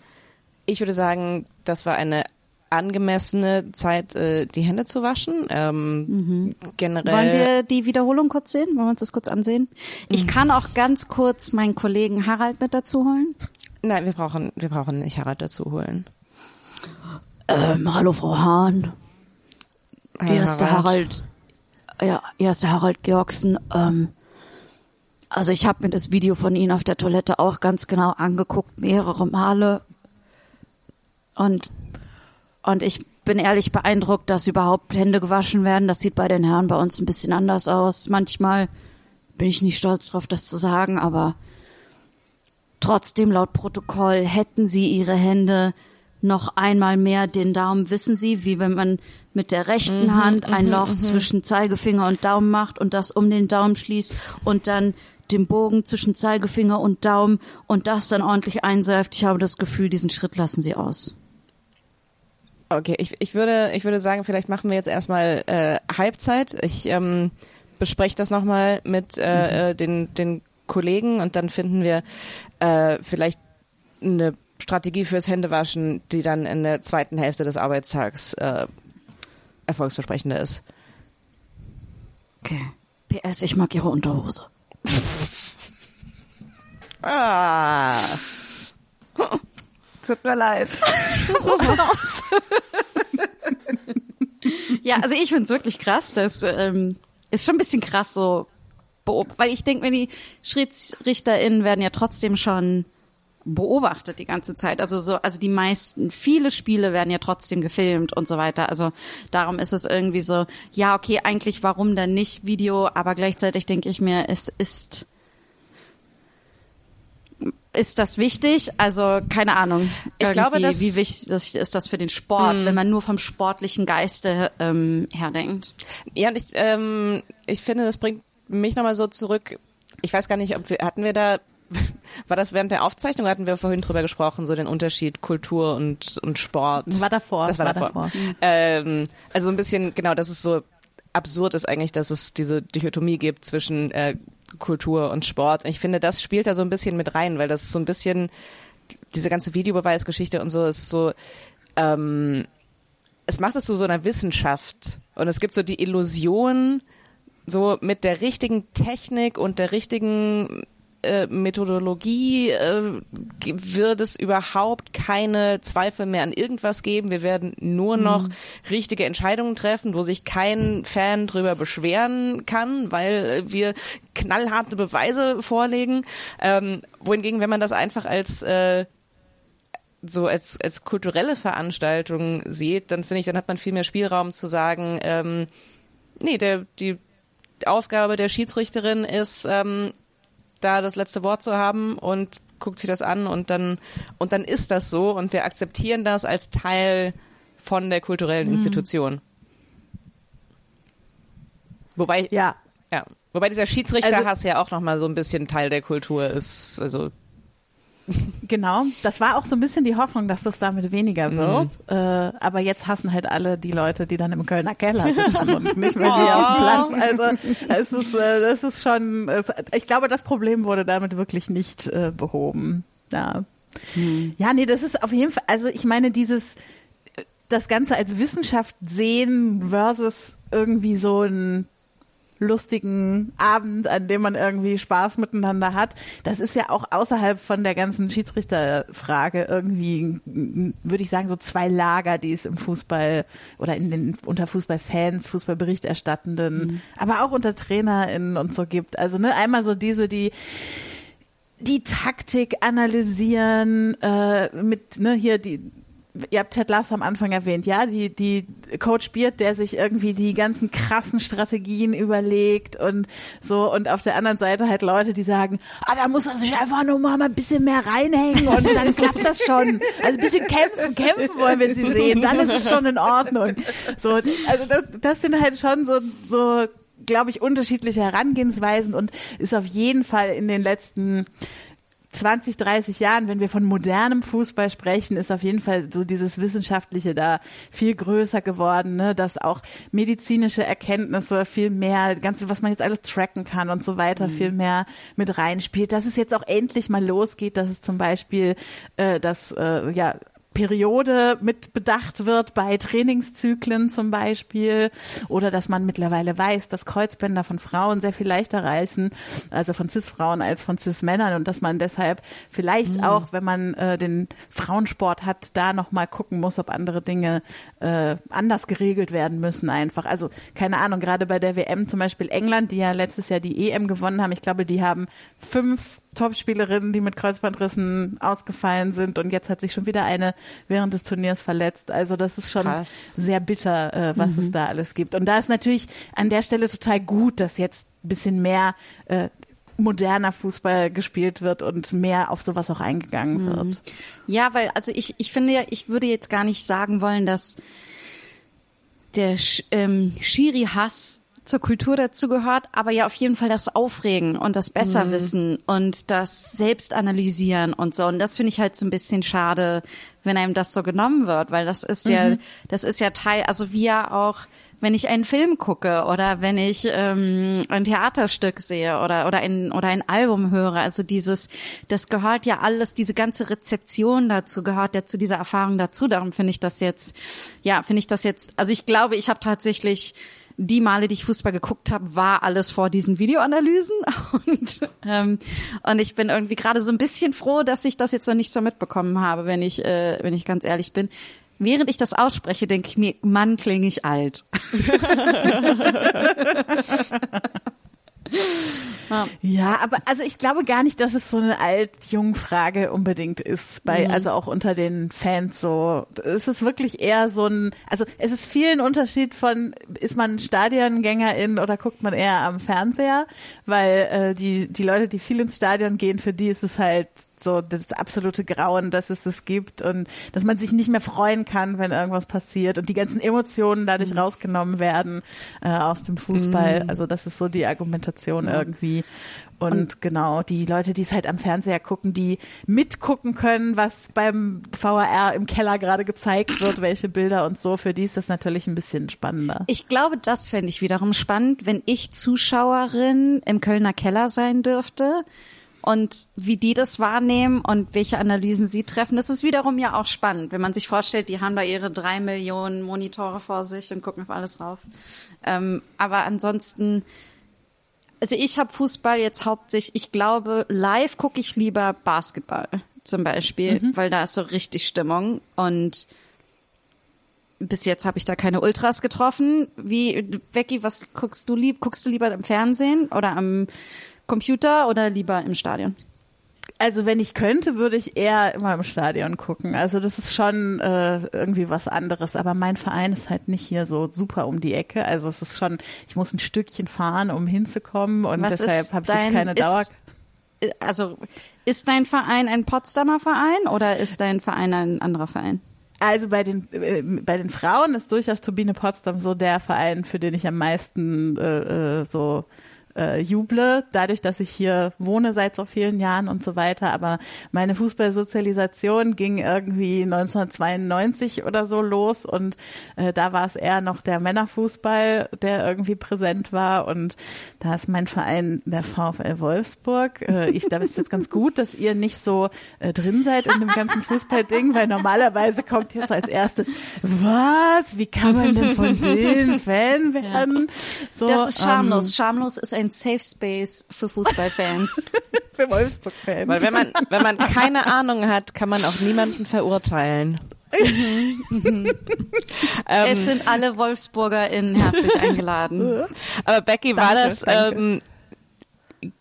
ich würde sagen, das war eine angemessene Zeit, äh, die Hände zu waschen. Ähm, Generell. Wollen wir die Wiederholung kurz sehen? Wollen wir uns das kurz ansehen? Ich Mhm. kann auch ganz kurz meinen Kollegen Harald mit dazu holen. Nein, wir brauchen, wir brauchen nicht Harald dazu holen. Ähm, hallo Frau Hahn. Hier ist der Harald. Ja, der Harald Georgsen. Ähm, also ich habe mir das Video von Ihnen auf der Toilette auch ganz genau angeguckt, mehrere Male. Und, und ich bin ehrlich beeindruckt, dass überhaupt Hände gewaschen werden. Das sieht bei den Herren bei uns ein bisschen anders aus. Manchmal bin ich nicht stolz drauf, das zu sagen, aber trotzdem laut Protokoll hätten Sie Ihre Hände noch einmal mehr den Daumen, wissen Sie, wie wenn man mit der rechten Hand ein Loch zwischen Zeigefinger und Daumen macht und das um den Daumen schließt und dann den Bogen zwischen Zeigefinger und Daumen und das dann ordentlich einseift. Ich habe das Gefühl, diesen Schritt lassen Sie aus. Okay, ich, ich würde, ich würde sagen, vielleicht machen wir jetzt erstmal äh, Halbzeit. Ich ähm, bespreche das nochmal mit äh, äh, den, den Kollegen und dann finden wir äh, vielleicht eine Strategie fürs Händewaschen, die dann in der zweiten Hälfte des Arbeitstags äh, erfolgsversprechender ist. Okay. PS, ich mag Ihre Unterhose. Ah. Tut mir leid. ja, also ich finde es wirklich krass. Das ähm, ist schon ein bisschen krass so, weil ich denke mir, die SchiedsrichterInnen werden ja trotzdem schon beobachtet die ganze Zeit. Also so, also die meisten, viele Spiele werden ja trotzdem gefilmt und so weiter. Also darum ist es irgendwie so, ja, okay, eigentlich warum dann nicht Video, aber gleichzeitig denke ich mir, es ist ist das wichtig? Also keine Ahnung. Ich glaube, dass- wie wichtig ist das für den Sport, Hm. wenn man nur vom sportlichen Geiste ähm, herdenkt? Ja, und ich, ähm, ich finde, das bringt mich nochmal so zurück. Ich weiß gar nicht, ob wir, hatten wir da, War das während der Aufzeichnung? Hatten wir vorhin drüber gesprochen, so den Unterschied Kultur und und Sport. Das war davor. Das war, war davor. davor. Ähm, also ein bisschen genau, dass es so absurd ist eigentlich, dass es diese Dichotomie gibt zwischen äh, Kultur und Sport. Ich finde, das spielt da so ein bisschen mit rein, weil das ist so ein bisschen diese ganze Videobeweisgeschichte und so ist so. Ähm, es macht es zu so einer Wissenschaft und es gibt so die Illusion, so mit der richtigen Technik und der richtigen äh, Methodologie äh, wird es überhaupt keine Zweifel mehr an irgendwas geben. Wir werden nur mhm. noch mhm. richtige Entscheidungen treffen, wo sich kein Fan drüber beschweren kann, weil wir knallharte Beweise vorlegen. Ähm, wohingegen, wenn man das einfach als äh, so als, als kulturelle Veranstaltung sieht, dann finde ich, dann hat man viel mehr Spielraum zu sagen, ähm, nee, der, die Aufgabe der Schiedsrichterin ist, ähm, da das letzte Wort zu haben und guckt sich das an und dann, und dann ist das so und wir akzeptieren das als Teil von der kulturellen mhm. Institution. Wobei, ja. ja. Wobei dieser Schiedsrichterhass also, ja auch nochmal so ein bisschen Teil der Kultur ist. Also Genau, das war auch so ein bisschen die Hoffnung, dass das damit weniger mhm. wird. Mhm. Äh, aber jetzt hassen halt alle die Leute, die dann im Kölner Keller sitzen und nicht mehr die auf dem Platz. Also es ist, äh, das ist schon, es, ich glaube, das Problem wurde damit wirklich nicht äh, behoben. Ja. Mhm. ja, nee, das ist auf jeden Fall, also ich meine, dieses, das Ganze als Wissenschaft sehen versus irgendwie so ein lustigen Abend, an dem man irgendwie Spaß miteinander hat. Das ist ja auch außerhalb von der ganzen Schiedsrichterfrage irgendwie, würde ich sagen, so zwei Lager, die es im Fußball oder in den unter Fußballfans, Fußballberichterstattenden, mhm. aber auch unter TrainerInnen und so gibt. Also ne, einmal so diese, die die Taktik analysieren, äh, mit ne, hier die ihr habt Ted Lasso am Anfang erwähnt, ja, die, die Coach Beard, der sich irgendwie die ganzen krassen Strategien überlegt und so und auf der anderen Seite halt Leute, die sagen, ah, da muss er sich einfach nur mal ein bisschen mehr reinhängen und dann klappt das schon. Also ein bisschen kämpfen, kämpfen wollen wir sie sehen, dann ist es schon in Ordnung. So, also das, das sind halt schon so, so, glaube ich, unterschiedliche Herangehensweisen und ist auf jeden Fall in den letzten 20, 30 Jahren, wenn wir von modernem Fußball sprechen, ist auf jeden Fall so dieses Wissenschaftliche da viel größer geworden, ne? dass auch medizinische Erkenntnisse viel mehr, ganze, was man jetzt alles tracken kann und so weiter, mhm. viel mehr mit reinspielt. Dass es jetzt auch endlich mal losgeht, dass es zum Beispiel äh, das äh, ja Periode mit bedacht wird bei Trainingszyklen zum Beispiel oder dass man mittlerweile weiß, dass Kreuzbänder von Frauen sehr viel leichter reißen, also von Cis-Frauen als von Cis-Männern und dass man deshalb vielleicht mhm. auch, wenn man äh, den Frauensport hat, da nochmal gucken muss, ob andere Dinge äh, anders geregelt werden müssen einfach. Also keine Ahnung, gerade bei der WM zum Beispiel England, die ja letztes Jahr die EM gewonnen haben, ich glaube, die haben fünf Topspielerinnen, die mit Kreuzbandrissen ausgefallen sind und jetzt hat sich schon wieder eine während des Turniers verletzt. Also das ist schon Krass. sehr bitter, äh, was mhm. es da alles gibt. Und da ist natürlich an der Stelle total gut, dass jetzt ein bisschen mehr äh, moderner Fußball gespielt wird und mehr auf sowas auch eingegangen mhm. wird. Ja, weil also ich ich finde ja, ich würde jetzt gar nicht sagen wollen, dass der ähm, Schiri-Hass zur Kultur dazu gehört, aber ja auf jeden Fall das Aufregen und das Besserwissen mhm. und das Selbstanalysieren und so. Und das finde ich halt so ein bisschen schade, wenn einem das so genommen wird, weil das ist mhm. ja, das ist ja Teil, also wie ja auch, wenn ich einen Film gucke oder wenn ich ähm, ein Theaterstück sehe oder oder ein oder ein Album höre, also dieses, das gehört ja alles, diese ganze Rezeption dazu gehört ja zu dieser Erfahrung dazu. Darum finde ich das jetzt, ja, finde ich das jetzt, also ich glaube, ich habe tatsächlich die Male, die ich Fußball geguckt habe, war alles vor diesen Videoanalysen. Und, ähm, und ich bin irgendwie gerade so ein bisschen froh, dass ich das jetzt noch nicht so mitbekommen habe, wenn ich, äh, wenn ich ganz ehrlich bin. Während ich das ausspreche, denke ich mir, Mann, klinge ich alt. Ja, aber also ich glaube gar nicht, dass es so eine Alt-Jung-Frage unbedingt ist, bei, mhm. also auch unter den Fans so. Es ist wirklich eher so ein, also es ist viel ein Unterschied von, ist man Stadiongängerin oder guckt man eher am Fernseher, weil äh, die, die Leute, die viel ins Stadion gehen, für die ist es halt so das absolute Grauen, dass es das gibt und dass man sich nicht mehr freuen kann, wenn irgendwas passiert und die ganzen Emotionen dadurch mhm. rausgenommen werden äh, aus dem Fußball. Mhm. Also das ist so die Argumentation mhm. irgendwie. Und, und, genau, die Leute, die es halt am Fernseher gucken, die mitgucken können, was beim VAR im Keller gerade gezeigt wird, welche Bilder und so, für die ist das natürlich ein bisschen spannender. Ich glaube, das fände ich wiederum spannend, wenn ich Zuschauerin im Kölner Keller sein dürfte und wie die das wahrnehmen und welche Analysen sie treffen. Das ist wiederum ja auch spannend, wenn man sich vorstellt, die haben da ihre drei Millionen Monitore vor sich und gucken auf alles drauf. Ähm, aber ansonsten, also ich habe Fußball jetzt hauptsächlich, ich glaube, live gucke ich lieber Basketball zum Beispiel, mhm. weil da ist so richtig Stimmung und bis jetzt habe ich da keine Ultras getroffen. Wie, Becky, was guckst du lieb? Guckst du lieber im Fernsehen oder am Computer oder lieber im Stadion? Also wenn ich könnte, würde ich eher immer im Stadion gucken. Also das ist schon äh, irgendwie was anderes. Aber mein Verein ist halt nicht hier so super um die Ecke. Also es ist schon, ich muss ein Stückchen fahren, um hinzukommen und was deshalb habe ich jetzt keine Dauer. Ist, äh, also ist dein Verein ein Potsdamer Verein oder ist dein Verein ein anderer Verein? Also bei den äh, bei den Frauen ist durchaus Turbine Potsdam so der Verein, für den ich am meisten äh, äh so äh, juble, dadurch, dass ich hier wohne seit so vielen Jahren und so weiter. Aber meine Fußballsozialisation ging irgendwie 1992 oder so los und äh, da war es eher noch der Männerfußball, der irgendwie präsent war und da ist mein Verein der VfL Wolfsburg. Äh, ich, da ist jetzt ganz gut, dass ihr nicht so äh, drin seid in dem ganzen Fußballding, weil normalerweise kommt jetzt als erstes, was? Wie kann man denn von denen Fan werden? So, das ist schamlos. Ähm, schamlos ist ein Safe Space für Fußballfans. für Wolfsburg-Fans. Weil wenn man, wenn man keine Ahnung hat, kann man auch niemanden verurteilen. Mhm, mhm. ähm, es sind alle WolfsburgerInnen herzlich eingeladen. Aber Becky, war danke, das, ähm,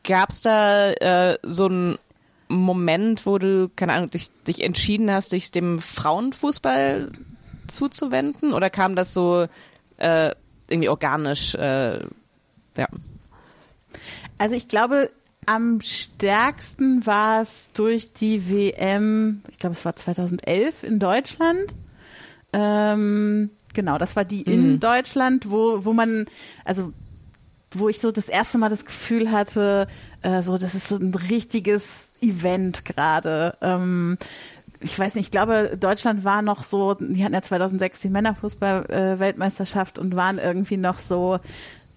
gab es da äh, so ein Moment, wo du, keine Ahnung, dich, dich entschieden hast, dich dem Frauenfußball zuzuwenden? Oder kam das so äh, irgendwie organisch? Äh, ja. Also ich glaube, am stärksten war es durch die WM, ich glaube, es war 2011 in Deutschland. Ähm, genau, das war die in mhm. Deutschland, wo, wo man, also wo ich so das erste Mal das Gefühl hatte, äh, so das ist so ein richtiges Event gerade. Ähm, ich weiß nicht, ich glaube, Deutschland war noch so, die hatten ja 2006 die Männerfußball-Weltmeisterschaft und waren irgendwie noch so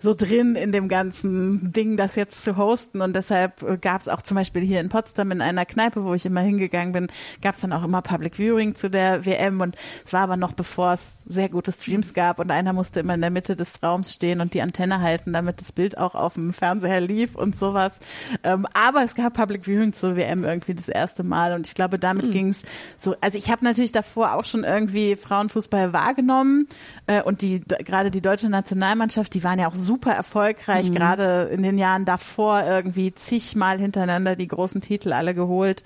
so drin in dem ganzen Ding, das jetzt zu hosten. Und deshalb äh, gab es auch zum Beispiel hier in Potsdam in einer Kneipe, wo ich immer hingegangen bin, gab es dann auch immer Public Viewing zu der WM. Und es war aber noch bevor es sehr gute Streams gab und einer musste immer in der Mitte des Raums stehen und die Antenne halten, damit das Bild auch auf dem Fernseher lief und sowas. Ähm, aber es gab Public Viewing zur WM irgendwie das erste Mal und ich glaube, damit mhm. ging es so. Also ich habe natürlich davor auch schon irgendwie Frauenfußball wahrgenommen äh, und die gerade die deutsche Nationalmannschaft, die waren ja auch so super erfolgreich, mhm. gerade in den Jahren davor irgendwie zigmal hintereinander die großen Titel alle geholt.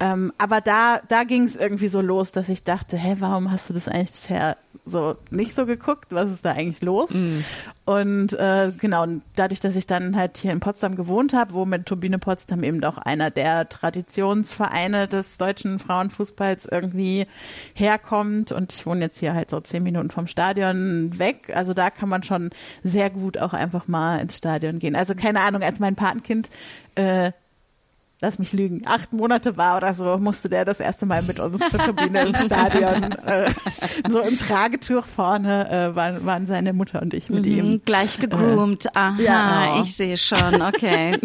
Ähm, aber da, da ging es irgendwie so los, dass ich dachte, hä, warum hast du das eigentlich bisher so nicht so geguckt, was ist da eigentlich los? Mhm. Und äh, genau, dadurch, dass ich dann halt hier in Potsdam gewohnt habe, wo mit Turbine Potsdam eben auch einer der Traditionsvereine des deutschen Frauenfußballs irgendwie herkommt und ich wohne jetzt hier halt so zehn Minuten vom Stadion weg. Also da kann man schon sehr gut auch einfach mal ins Stadion gehen. Also keine Ahnung, als mein Patenkind äh, lass mich lügen, acht Monate war oder so, musste der das erste Mal mit uns zur Kabine ins Stadion. Äh, so im Tragetuch vorne äh, waren, waren seine Mutter und ich mit mhm, ihm. Gleich gegroomt, äh, aha, ja. ich sehe schon, okay.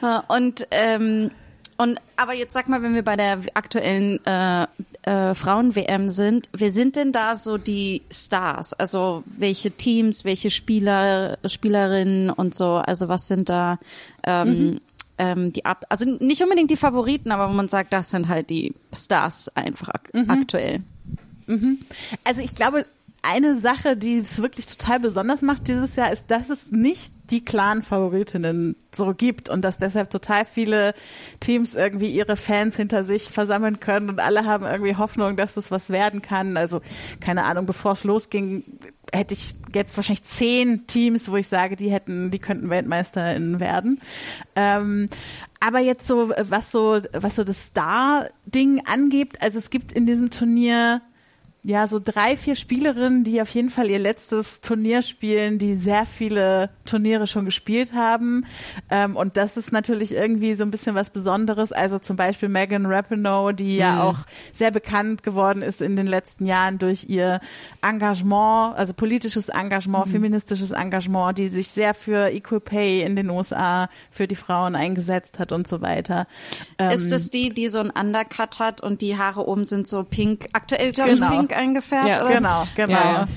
und ähm, und aber jetzt sag mal, wenn wir bei der aktuellen äh, äh, Frauen-WM sind, wer sind denn da so die Stars? Also welche Teams, welche Spieler, Spielerinnen und so? Also was sind da ähm, mhm. ähm, die Ab also nicht unbedingt die Favoriten, aber wo man sagt, das sind halt die Stars einfach ak mhm. aktuell. Mhm. Also ich glaube, eine Sache, die es wirklich total besonders macht dieses Jahr, ist, dass es nicht die Clan-Favoritinnen so gibt und dass deshalb total viele Teams irgendwie ihre Fans hinter sich versammeln können und alle haben irgendwie Hoffnung, dass es was werden kann. Also keine Ahnung, bevor es losging, hätte ich, es wahrscheinlich zehn Teams, wo ich sage, die hätten, die könnten WeltmeisterInnen werden. Ähm, aber jetzt so, was so, was so das Star-Ding angeht, also es gibt in diesem Turnier ja, so drei, vier Spielerinnen, die auf jeden Fall ihr letztes Turnier spielen, die sehr viele Turniere schon gespielt haben. Ähm, und das ist natürlich irgendwie so ein bisschen was Besonderes. Also zum Beispiel Megan Rapinoe, die ja Mhm. auch sehr bekannt geworden ist in den letzten Jahren durch ihr Engagement, also politisches Engagement, feministisches Engagement, die sich sehr für Equal Pay in den USA für die Frauen eingesetzt hat und so weiter. Ähm, Ist es die, die so ein Undercut hat und die Haare oben sind so pink, aktuell glaube Genau. ich pink eingefärbt Ja, oder so? Genau, genau. Ja, ja.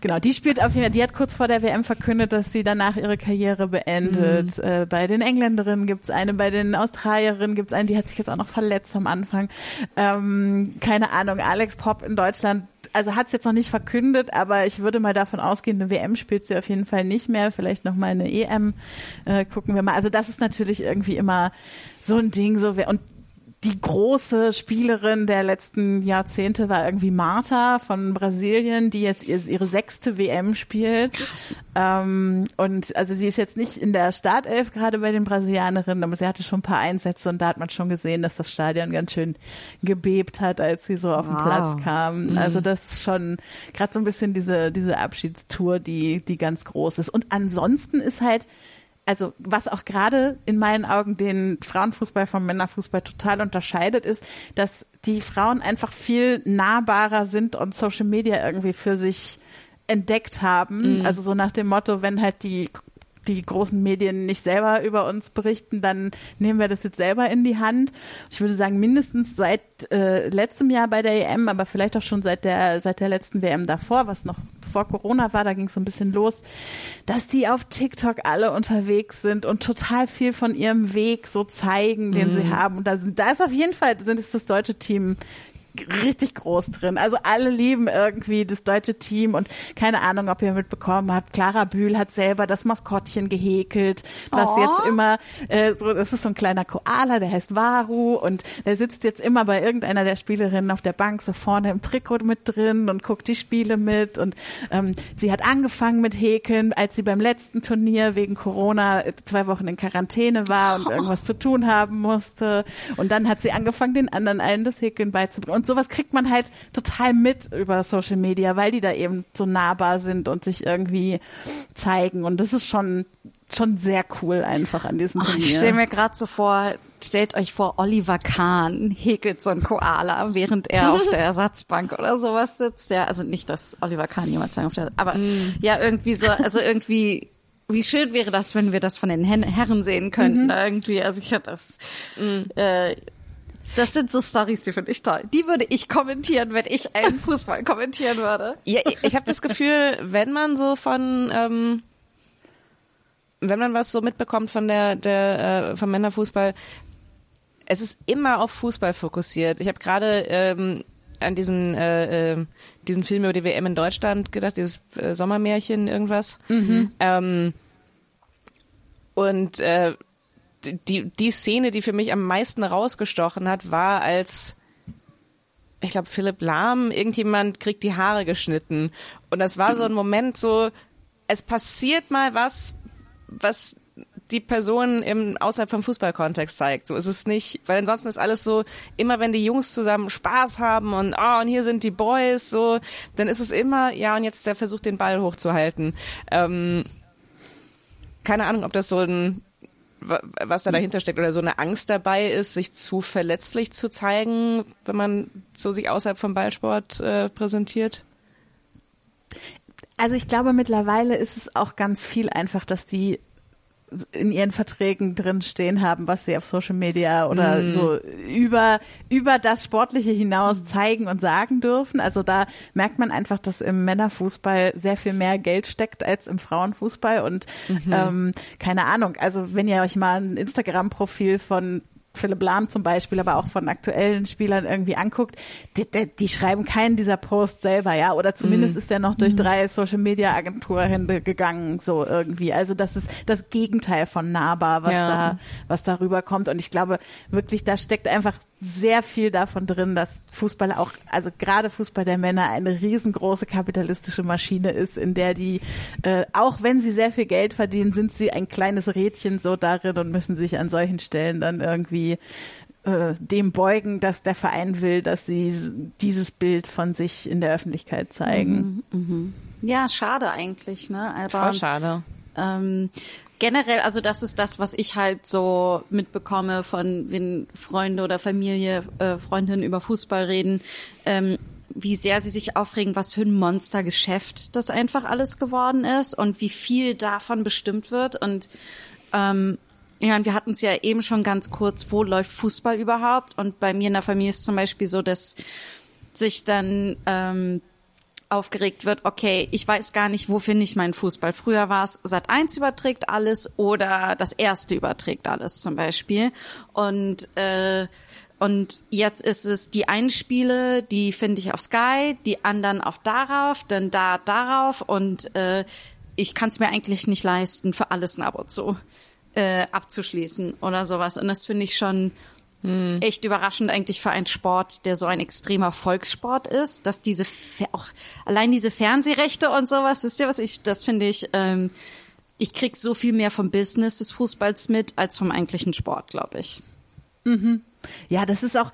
Genau, die spielt auf jeden Fall, die hat kurz vor der WM verkündet, dass sie danach ihre Karriere beendet. Mhm. Äh, bei den Engländerinnen gibt's eine, bei den Australierinnen gibt's eine, die hat sich jetzt auch noch verletzt am Anfang. Ähm, keine Ahnung, Alex Pop in Deutschland, also hat's jetzt noch nicht verkündet, aber ich würde mal davon ausgehen, eine WM spielt sie auf jeden Fall nicht mehr, vielleicht noch mal eine EM, äh, gucken wir mal. Also das ist natürlich irgendwie immer so ein Ding, so wer, und die große Spielerin der letzten Jahrzehnte war irgendwie Marta von Brasilien, die jetzt ihr- ihre sechste WM spielt. Krass. Ähm, und also sie ist jetzt nicht in der Startelf gerade bei den Brasilianerinnen, aber sie hatte schon ein paar Einsätze und da hat man schon gesehen, dass das Stadion ganz schön gebebt hat, als sie so auf den Wow. Platz kam. Also das ist schon gerade so ein bisschen diese diese Abschiedstour, die die ganz groß ist. Und ansonsten ist halt also was auch gerade in meinen Augen den Frauenfußball vom Männerfußball total unterscheidet, ist, dass die Frauen einfach viel nahbarer sind und Social Media irgendwie für sich entdeckt haben. Also so nach dem Motto, wenn halt die die großen Medien nicht selber über uns berichten, dann nehmen wir das jetzt selber in die Hand. Ich würde sagen, mindestens seit äh, letztem Jahr bei der EM, aber vielleicht auch schon seit der seit der letzten WM davor, was noch vor Corona war, da ging es so ein bisschen los, dass die auf TikTok alle unterwegs sind und total viel von ihrem Weg so zeigen, den sie haben. Und da, sind, da ist auf jeden Fall sind es das deutsche Team richtig groß drin. Also alle lieben irgendwie das deutsche Team und keine Ahnung, ob ihr mitbekommen habt. Clara Bühl hat selber das Maskottchen gehäkelt, was Oh. jetzt immer äh, so, das ist so ein kleiner Koala, der heißt Varu und der sitzt jetzt immer bei irgendeiner der Spielerinnen auf der Bank so vorne im Trikot mit drin und guckt die Spiele mit und ähm, sie hat angefangen mit Häkeln, als sie beim letzten Turnier wegen Corona zwei Wochen in Quarantäne war und irgendwas zu tun haben musste und dann hat sie angefangen, den anderen allen das Häkeln beizubringen und sowas kriegt man halt total mit über Social Media, weil die da eben so nahbar sind und sich irgendwie zeigen und das ist schon schon sehr cool einfach an diesem Oh, Turnier. ich stelle mir gerade so vor, stellt euch vor, Oliver Kahn häkelt so einen Koala, während er auf der Ersatzbank oder sowas sitzt. Ja, also nicht, dass Oliver Kahn jemals sagen auf der, aber ja, irgendwie so, also irgendwie, wie schön wäre das, wenn wir das von den Herren sehen könnten, irgendwie. Also ich hatte das, äh, das sind so Stories, die finde ich toll. Die würde ich kommentieren, wenn ich einen Fußball kommentieren würde. Ja, ich habe das Gefühl, wenn man so von ähm, wenn man was so mitbekommt von der der äh, vom Männerfußball, es ist immer auf Fußball fokussiert. Ich habe gerade ähm, an diesen äh, äh, diesen Film über die WM in Deutschland gedacht, dieses äh, Sommermärchen irgendwas. Ähm, und äh, die die Szene, die für mich am meisten rausgestochen hat, war als ich glaube, Philipp Lahm, irgendjemand kriegt die Haare geschnitten. Und das war so ein Moment so, es passiert mal was, was die Person im außerhalb vom Fußballkontext zeigt. So ist es nicht, weil ansonsten ist alles so, immer wenn die Jungs zusammen Spaß haben und oh, und hier sind die Boys, so, dann ist es immer, ja, und jetzt der versucht den Ball hochzuhalten. Ähm, keine Ahnung, ob das so ein was da dahinter steckt oder so eine Angst dabei ist, sich zu verletzlich zu zeigen, wenn man so sich außerhalb vom Ballsport äh, präsentiert? Also ich glaube, mittlerweile ist es auch ganz viel einfach, dass die in ihren Verträgen drin stehen haben, was sie auf Social Media oder so über, über das Sportliche hinaus zeigen und sagen dürfen. Also da merkt man einfach, dass im Männerfußball sehr viel mehr Geld steckt als im Frauenfußball und ähm, keine Ahnung. Also wenn ihr euch mal ein Instagram-Profil von Philipp Lahm zum Beispiel, aber auch von aktuellen Spielern irgendwie anguckt, die, die, die schreiben keinen dieser Posts selber, ja, oder zumindest ist der noch durch drei Social Media Agenturhände gegangen, so irgendwie. Also das ist das Gegenteil von nahbar, was Ja. da, was darüber kommt. Und ich glaube wirklich, da steckt einfach sehr viel davon drin, dass Fußball auch, also gerade Fußball der Männer eine riesengroße kapitalistische Maschine ist, in der die, äh, auch wenn sie sehr viel Geld verdienen, sind sie ein kleines Rädchen so darin und müssen sich an solchen Stellen dann irgendwie äh, dem beugen, dass der Verein will, dass sie dieses Bild von sich in der Öffentlichkeit zeigen. Mhm, mh. Ja, schade eigentlich, ne? Aber, Voll schade. Ähm, generell, also das ist das, was ich halt so mitbekomme von, wenn Freunde oder Familie, äh, Freundinnen über Fußball reden, ähm, wie sehr sie sich aufregen, was für ein Monstergeschäft das einfach alles geworden ist und wie viel davon bestimmt wird. Und ähm, ja, wir hatten es ja eben schon ganz kurz, wo läuft Fußball überhaupt? Und bei mir in der Familie ist zum Beispiel so, dass sich dann ähm, aufgeregt wird, okay, ich weiß gar nicht, wo finde ich meinen Fußball. Früher war es Sat 1 überträgt alles oder das erste überträgt alles zum Beispiel. Und äh, und jetzt ist es die einen Spiele, die finde ich auf Sky, die anderen auf darauf, dann da darauf und äh, ich kann es mir eigentlich nicht leisten, für alles ein Abo zu äh, abzuschließen oder sowas. Und das finde ich schon hm. Echt überraschend eigentlich für einen Sport, der so ein extremer Volkssport ist, dass diese auch allein diese Fernsehrechte und sowas, wisst ihr was ich, das finde ich, ähm, ich krieg so viel mehr vom Business des Fußballs mit als vom eigentlichen Sport, glaube ich. Mhm. Ja, das ist auch,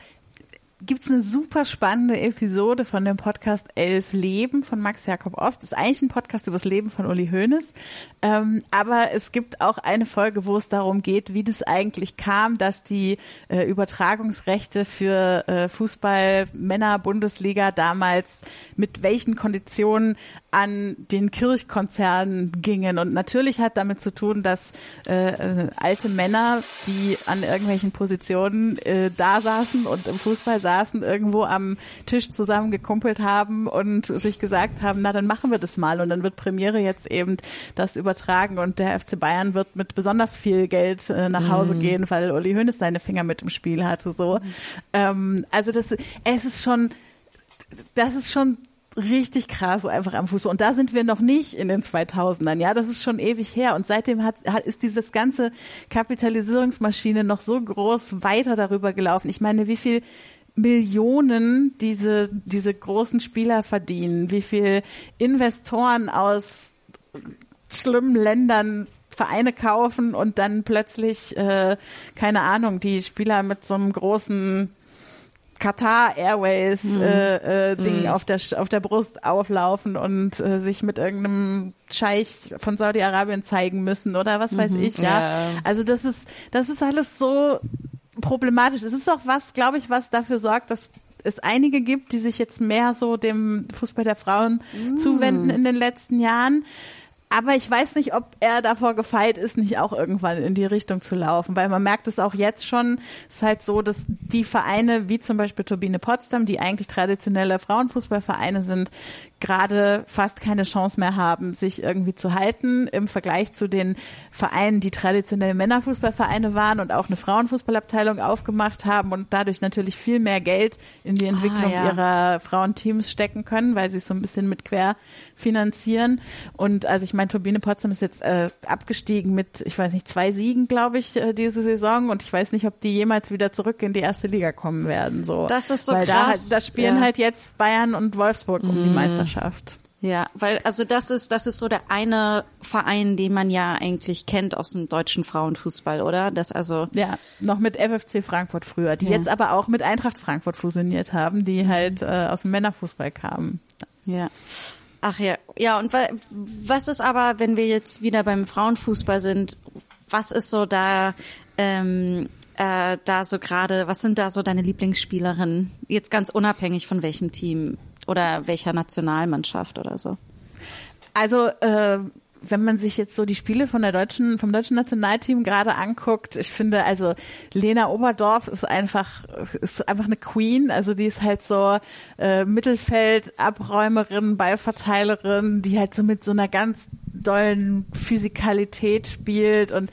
gibt's eine super spannende Episode von dem Podcast Elf Leben von Max Jakob Ost. Das ist eigentlich ein Podcast über das Leben von Uli Hoeneß. Ähm, aber es gibt auch eine Folge, wo es darum geht, wie das eigentlich kam, dass die äh, Übertragungsrechte für äh, Fußball Männer Bundesliga damals mit welchen Konditionen an den Kirchkonzernen gingen. Und natürlich hat damit zu tun, dass äh, äh, alte Männer, die an irgendwelchen Positionen äh, da saßen und im Fußball saßen, irgendwo am Tisch zusammen gekumpelt haben und sich gesagt haben, na dann machen wir das mal. Und dann wird Premiere jetzt eben das übertragen und der FC Bayern wird mit besonders viel Geld äh, nach Hause mhm. gehen, weil Uli Hoeneß seine Finger mit im Spiel hatte. So, mhm. ähm, also das, es ist schon, das ist schon richtig krass einfach am Fußball. Und da sind wir noch nicht in den 2000ern. Ja, das ist schon ewig her. Und seitdem hat, hat ist dieses ganze Kapitalisierungsmaschine noch so groß weiter darüber gelaufen. Ich meine, wie viel Millionen diese, diese großen Spieler verdienen, wie viel Investoren aus schlimmen Ländern Vereine kaufen und dann plötzlich, äh, keine Ahnung, die Spieler mit so einem großen Qatar Airways mhm. äh, äh, Ding mhm. auf der auf der Brust auflaufen und äh, sich mit irgendeinem Scheich von Saudi Arabien zeigen müssen oder was weiß mhm. ich ja. ja. Also das ist das ist alles so problematisch. Es ist auch was, glaube ich, was dafür sorgt, dass es einige gibt, die sich jetzt mehr so dem Fußball der Frauen mm. zuwenden in den letzten Jahren. Aber ich weiß nicht, ob er davor gefeit ist, nicht auch irgendwann in die Richtung zu laufen, weil man merkt es auch jetzt schon. Es ist halt so, dass die Vereine, wie zum Beispiel Turbine Potsdam, die eigentlich traditionelle Frauenfußballvereine sind, gerade fast keine Chance mehr haben, sich irgendwie zu halten im Vergleich zu den Vereinen, die traditionell Männerfußballvereine waren und auch eine Frauenfußballabteilung aufgemacht haben und dadurch natürlich viel mehr Geld in die Entwicklung ah, ja. ihrer Frauenteams stecken können, weil sie es so ein bisschen mit quer finanzieren. Und also ich meine, Turbine Potsdam ist jetzt äh, abgestiegen mit, ich weiß nicht, zwei Siegen, glaube ich, äh, diese Saison und ich weiß nicht, ob die jemals wieder zurück in die erste Liga kommen werden. So. Das ist so weil krass. Da, da spielen ja. halt jetzt Bayern und Wolfsburg um die mhm. Meisterschaft. Meisterschaft. Ja, weil also das ist das ist so der eine Verein, den man ja eigentlich kennt aus dem deutschen Frauenfußball, oder? Das also ja noch mit FFC Frankfurt früher, die ja. jetzt aber auch mit Eintracht Frankfurt fusioniert haben, die halt äh, aus dem Männerfußball kamen. Ja. Ach ja, ja und was ist aber, wenn wir jetzt wieder beim Frauenfußball sind? Was ist so da ähm, äh, da so gerade? Was sind da so deine Lieblingsspielerinnen? Jetzt ganz unabhängig von welchem Team oder welcher Nationalmannschaft oder so? Also äh, wenn man sich jetzt so die Spiele von der deutschen, vom deutschen Nationalteam gerade anguckt, ich finde, also Lena Oberdorf ist einfach, ist einfach eine Queen. Also die ist halt so äh, Mittelfeld-Abräumerin, Ballverteilerin, die halt so mit so einer ganz dollen Physikalität spielt und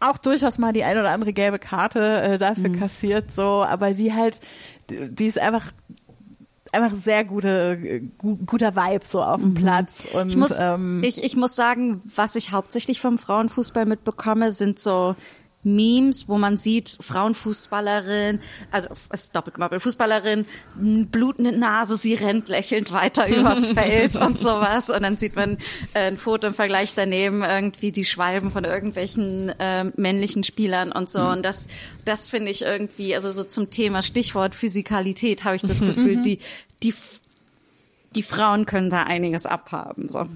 auch durchaus mal die ein oder andere gelbe Karte äh, dafür mhm. kassiert, so, aber die halt, die ist einfach einfach sehr gute, gu guter Vibe so auf dem mhm. Platz. Und, ich muss, ähm, ich, ich muss sagen, was ich hauptsächlich vom Frauenfußball mitbekomme, sind so Memes, wo man sieht, Frauenfußballerin, also es ist doppelt gemoppelt, Fußballerin, blutende Nase, sie rennt lächelnd weiter übers Feld und sowas. Und dann sieht man äh, ein Foto im Vergleich daneben, irgendwie die Schwalben von irgendwelchen äh, männlichen Spielern und so. Mhm. Und das, das finde ich irgendwie, also so zum Thema Stichwort Physikalität habe ich das Gefühl, die, die, die Frauen können da einiges abhaben, so.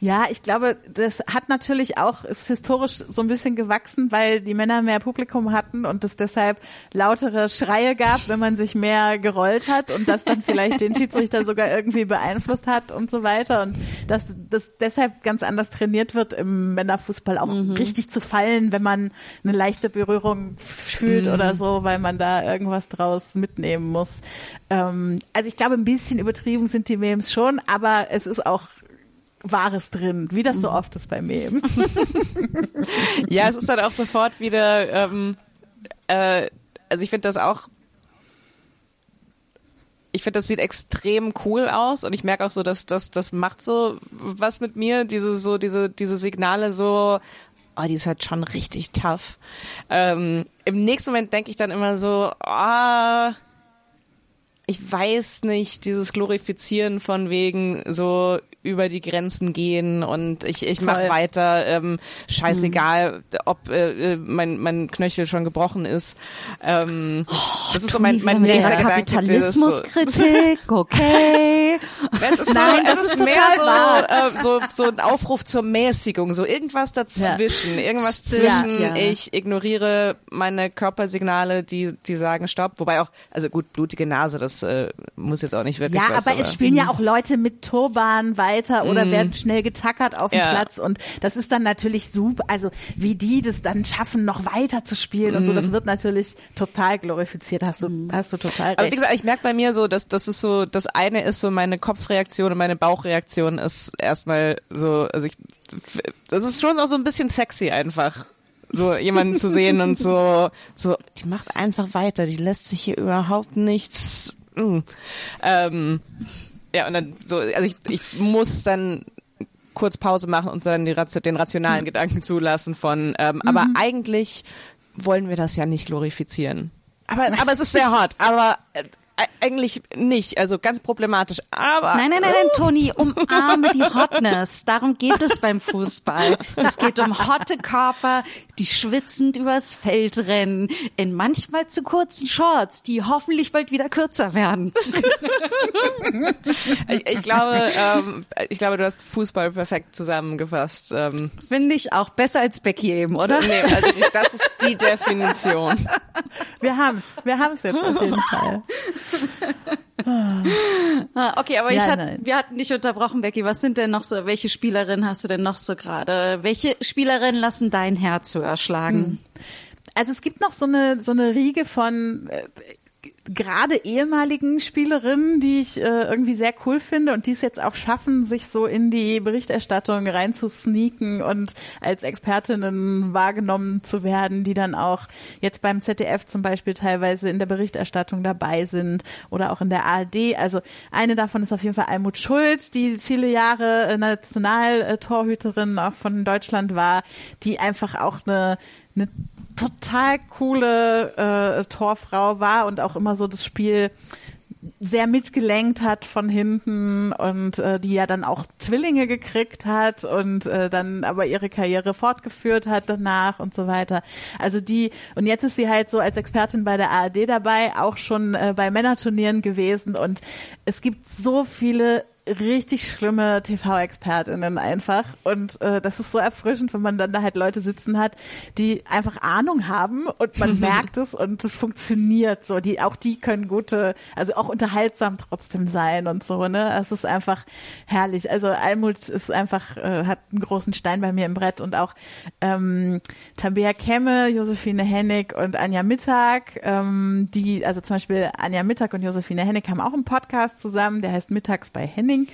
Ja, ich glaube, das hat natürlich auch, ist historisch so ein bisschen gewachsen, weil die Männer mehr Publikum hatten und es deshalb lautere Schreie gab, wenn man sich mehr gerollt hat und das dann vielleicht den Schiedsrichter sogar irgendwie beeinflusst hat und so weiter und dass das deshalb ganz anders trainiert wird im Männerfußball auch mhm. richtig zu fallen, wenn man eine leichte Berührung fühlt mhm. oder so, weil man da irgendwas draus mitnehmen muss. Ähm, also ich glaube, ein bisschen übertrieben sind die Memes schon, aber es ist auch Wahres drin, wie das so mhm. oft ist bei Memes. ja, es ist dann auch sofort wieder, ähm, äh, also ich finde das auch, ich finde, das sieht extrem cool aus und ich merke auch so, dass das, das macht so was mit mir, diese, so, diese, diese Signale so, oh, die ist halt schon richtig tough. Ähm, Im nächsten Moment denke ich dann immer so, ah, oh, ich weiß nicht, dieses Glorifizieren von wegen so über die Grenzen gehen und ich, ich mache weiter, ähm, scheißegal, mhm. ob äh, äh, mein, mein Knöchel schon gebrochen ist. Ähm, oh, das ist so mein, mein nächster Kapitalismuskritik, so. okay. es ist, Nein, so, es ist, ist mehr so, äh, so, so ein Aufruf zur Mäßigung, so irgendwas dazwischen, ja. irgendwas zwischen, ja. ich ignoriere meine Körpersignale, die, die sagen Stopp, wobei auch, also gut, blutige Nase, das äh, muss jetzt auch nicht wirklich Ja, was, aber, aber es spielen ja auch Leute mit Turban, weil weiter oder mm. werden schnell getackert auf dem ja. Platz und das ist dann natürlich super, also wie die das dann schaffen, noch weiter zu spielen mm. und so, das mhm. wird natürlich total glorifiziert, hast du, mm. hast du total recht. Aber wie gesagt, ich merke bei mir so, dass das ist so, das eine ist so meine Kopfreaktion und meine Bauchreaktion ist erstmal so, also ich, das ist schon auch so ein bisschen sexy einfach so jemanden zu sehen und so, so, die macht einfach weiter, die lässt sich hier überhaupt nichts. Mm. Ähm, ja, und dann so, also ich, ich muss dann kurz Pause machen und so dann die, den rationalen mhm. Gedanken zulassen von, ähm, mhm. aber eigentlich wollen wir das ja nicht glorifizieren. Aber, aber es ist sehr hart. Aber äh, eigentlich nicht, also ganz problematisch. Aber nein, nein, nein, nein, Toni, umarme die Hotness. Darum geht es beim Fußball. Es geht um hotte Körper, die schwitzend übers Feld rennen, in manchmal zu kurzen Shorts, die hoffentlich bald wieder kürzer werden. ich, ich glaube, ähm, ich glaube, du hast Fußball perfekt zusammengefasst. Ähm. Finde ich auch besser als Becky eben, oder? Nee, also das ist die Definition. Wir haben's, wir haben's jetzt auf jeden Fall. Ah, okay, aber ich hat, wir hatten dich unterbrochen, Becky. Was sind denn noch so, welche Spielerinnen hast du denn noch so gerade? Welche Spielerinnen lassen dein Herz höher schlagen? Hm. Also es gibt noch so eine, so eine Riege von, äh, gerade ehemaligen Spielerinnen, die ich äh, irgendwie sehr cool finde und die es jetzt auch schaffen, sich so in die Berichterstattung reinzusneaken und als Expertinnen wahrgenommen zu werden, die dann auch jetzt beim ZDF zum Beispiel teilweise in der Berichterstattung dabei sind oder auch in der ARD. Also eine davon ist auf jeden Fall Almut Schuld, die viele Jahre äh, Nationaltorhüterin auch von Deutschland war, die einfach auch eine eine total coole äh, Torfrau war und auch immer so das Spiel sehr mitgelenkt hat von hinten und äh, die ja dann auch Zwillinge gekriegt hat und äh, dann aber ihre Karriere fortgeführt hat danach und so weiter. Also die und jetzt ist sie halt so als Expertin bei der ARD dabei, auch schon äh, bei Männerturnieren gewesen und es gibt so viele richtig schlimme TV-ExpertInnen einfach. Und äh, das ist so erfrischend, wenn man dann da halt Leute sitzen hat, die einfach Ahnung haben und man merkt es und es funktioniert so. Die, auch die können gute, also auch unterhaltsam trotzdem sein und so, ne? Es ist einfach herrlich. Also Almut ist einfach, äh, hat einen großen Stein bei mir im Brett und auch ähm, Tabea Kemme, Josephine Hennig und Anja Mittag, ähm, die, also zum Beispiel Anja Mittag und Josephine Hennig haben auch einen Podcast zusammen, der heißt Mittags bei Hennig Training.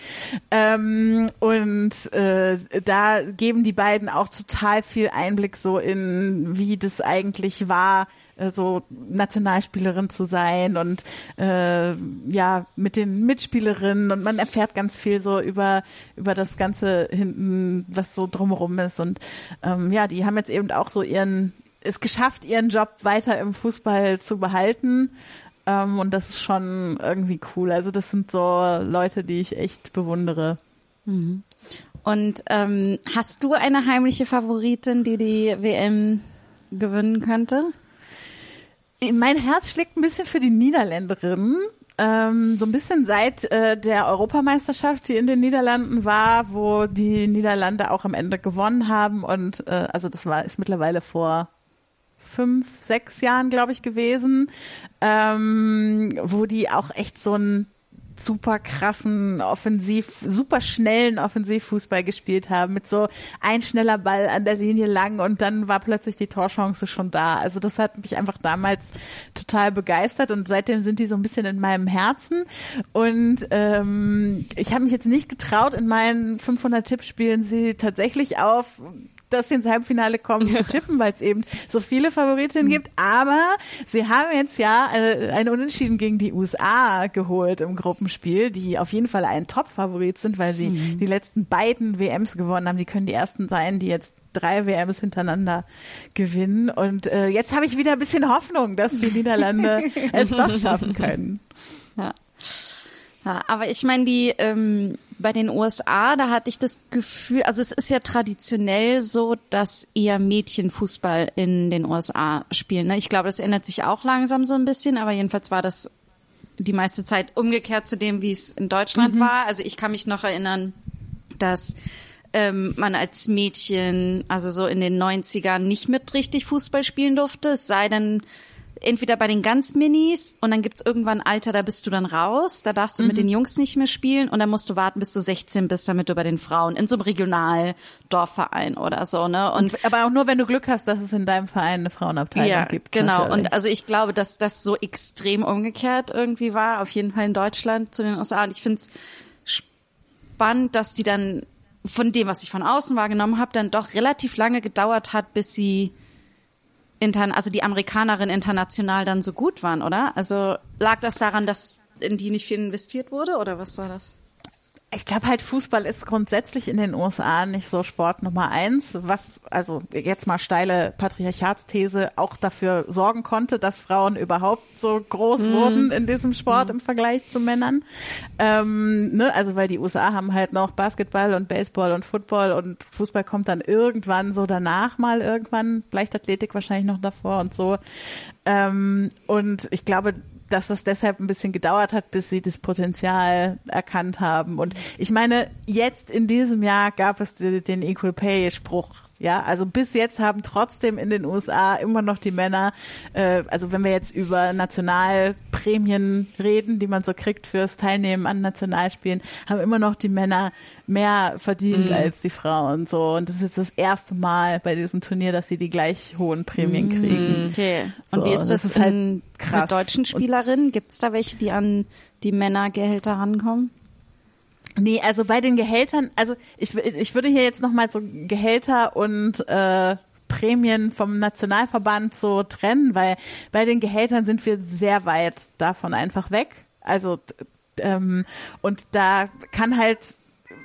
Ähm, und äh, da geben die beiden auch total viel Einblick so in, wie das eigentlich war, äh, so Nationalspielerin zu sein und äh, ja mit den Mitspielerinnen und man erfährt ganz viel so über über das ganze hinten was so drumherum ist und ähm, ja die haben jetzt eben auch so ihren es geschafft, ihren Job weiter im Fußball zu behalten. Ähm, und das ist schon irgendwie cool. Also das sind so Leute, die ich echt bewundere. Mhm. Und ähm, hast du eine heimliche Favoritin, die die WM gewinnen könnte? Mein Herz schlägt ein bisschen für die Niederländerinnen. Ähm, so ein bisschen seit äh, der Europameisterschaft, die in den Niederlanden war, wo die Niederlande auch am Ende gewonnen haben und äh, also das war ist mittlerweile vor fünf, sechs Jahren, glaube ich, gewesen, ähm, wo die auch echt so ein super krassen Offensiv, super schnellen Offensivfußball gespielt haben, mit so ein schneller Ball an der Linie lang und dann war plötzlich die Torchance schon da. Also das hat mich einfach damals total begeistert und seitdem sind die so ein bisschen in meinem Herzen und ähm, ich habe mich jetzt nicht getraut, in meinen 500 Tippspielen sie tatsächlich auf dass sie ins Halbfinale kommen, zu tippen, weil es eben so viele Favoritinnen mhm. gibt. Aber sie haben jetzt ja äh, ein Unentschieden gegen die USA geholt im Gruppenspiel, die auf jeden Fall ein Top-Favorit sind, weil sie mhm. die letzten beiden WMs gewonnen haben. Die können die ersten sein, die jetzt drei WMs hintereinander gewinnen. Und äh, jetzt habe ich wieder ein bisschen Hoffnung, dass die Niederlande es doch schaffen können. Ja. Ja, aber ich meine, die ähm, bei den USA, da hatte ich das Gefühl, also es ist ja traditionell so, dass eher Mädchen Fußball in den USA spielen. Ne? Ich glaube, das ändert sich auch langsam so ein bisschen, aber jedenfalls war das die meiste Zeit umgekehrt zu dem, wie es in Deutschland mhm. war. Also ich kann mich noch erinnern, dass ähm, man als Mädchen, also so in den 90ern, nicht mit richtig Fußball spielen durfte, es sei denn, entweder bei den ganz Minis und dann gibt's irgendwann ein Alter, da bist du dann raus, da darfst du mhm. mit den Jungs nicht mehr spielen und dann musst du warten, bis du 16 bist, damit du bei den Frauen in so einem Regionaldorfverein oder so, ne? Und, und, aber auch nur, wenn du Glück hast, dass es in deinem Verein eine Frauenabteilung ja, gibt. Genau. Natürlich. Und also ich glaube, dass das so extrem umgekehrt irgendwie war, auf jeden Fall in Deutschland zu den USA. Und ich finde es spannend, dass die dann von dem, was ich von außen wahrgenommen habe, dann doch relativ lange gedauert hat, bis sie intern, also die Amerikanerinnen international dann so gut waren, oder? Also lag das daran, dass in die nicht viel investiert wurde oder was war das? Ich glaube halt, Fußball ist grundsätzlich in den USA nicht so Sport Nummer eins, was, also jetzt mal steile Patriarchatsthese, auch dafür sorgen konnte, dass Frauen überhaupt so groß mm. wurden in diesem Sport mm. im Vergleich zu Männern. Ähm, ne? Also weil die USA haben halt noch Basketball und Baseball und Football und Fußball kommt dann irgendwann so danach mal irgendwann, Leichtathletik wahrscheinlich noch davor und so. Ähm, und ich glaube, dass das deshalb ein bisschen gedauert hat, bis sie das Potenzial erkannt haben. Und ich meine, jetzt in diesem Jahr gab es den Equal Pay Spruch ja, also bis jetzt haben trotzdem in den USA immer noch die Männer, äh, also wenn wir jetzt über Nationalprämien reden, die man so kriegt fürs Teilnehmen an Nationalspielen, haben immer noch die Männer mehr verdient mhm. als die Frauen. So und das ist jetzt das erste Mal bei diesem Turnier, dass sie die gleich hohen Prämien mhm. kriegen. Okay. Und so, wie ist das, das ist halt krass. mit deutschen Spielerinnen? Gibt es da welche, die an die Männergehälter rankommen? Nee, also bei den Gehältern, also ich, ich würde hier jetzt nochmal so Gehälter und äh, Prämien vom Nationalverband so trennen, weil bei den Gehältern sind wir sehr weit davon einfach weg. Also ähm, und da kann halt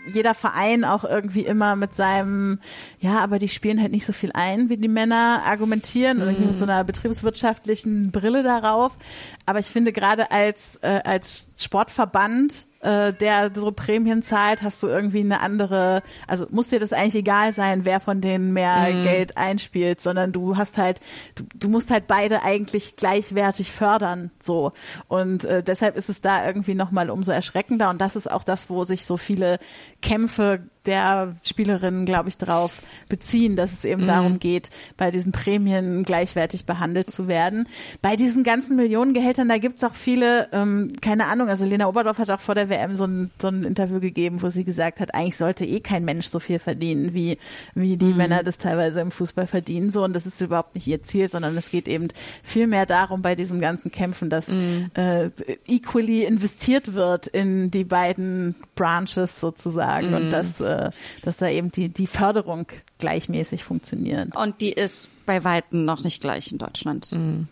jeder Verein auch irgendwie immer mit seinem, ja, aber die spielen halt nicht so viel ein, wie die Männer argumentieren mhm. oder mit so einer betriebswirtschaftlichen Brille darauf. Aber ich finde gerade als, äh, als Sportverband äh, der so Prämien zahlt, hast du irgendwie eine andere, also muss dir das eigentlich egal sein, wer von denen mehr mhm. Geld einspielt, sondern du hast halt, du, du musst halt beide eigentlich gleichwertig fördern, so. Und äh, deshalb ist es da irgendwie nochmal umso erschreckender und das ist auch das, wo sich so viele Kämpfe der Spielerinnen, glaube ich, darauf beziehen, dass es eben mhm. darum geht, bei diesen Prämien gleichwertig behandelt zu werden. Bei diesen ganzen Millionengehältern, da gibt's auch viele, ähm, keine Ahnung, also Lena Oberdorf hat auch vor der WM so ein, so ein Interview gegeben, wo sie gesagt hat, eigentlich sollte eh kein Mensch so viel verdienen, wie, wie die mhm. Männer das teilweise im Fußball verdienen. So, und das ist überhaupt nicht ihr Ziel, sondern es geht eben viel mehr darum, bei diesen ganzen Kämpfen, dass mhm. äh, equally investiert wird in die beiden Branches sozusagen und mhm. dass äh, äh, dass da eben die, die Förderung gleichmäßig funktioniert. Und die ist bei Weitem noch nicht gleich in Deutschland. Mhm.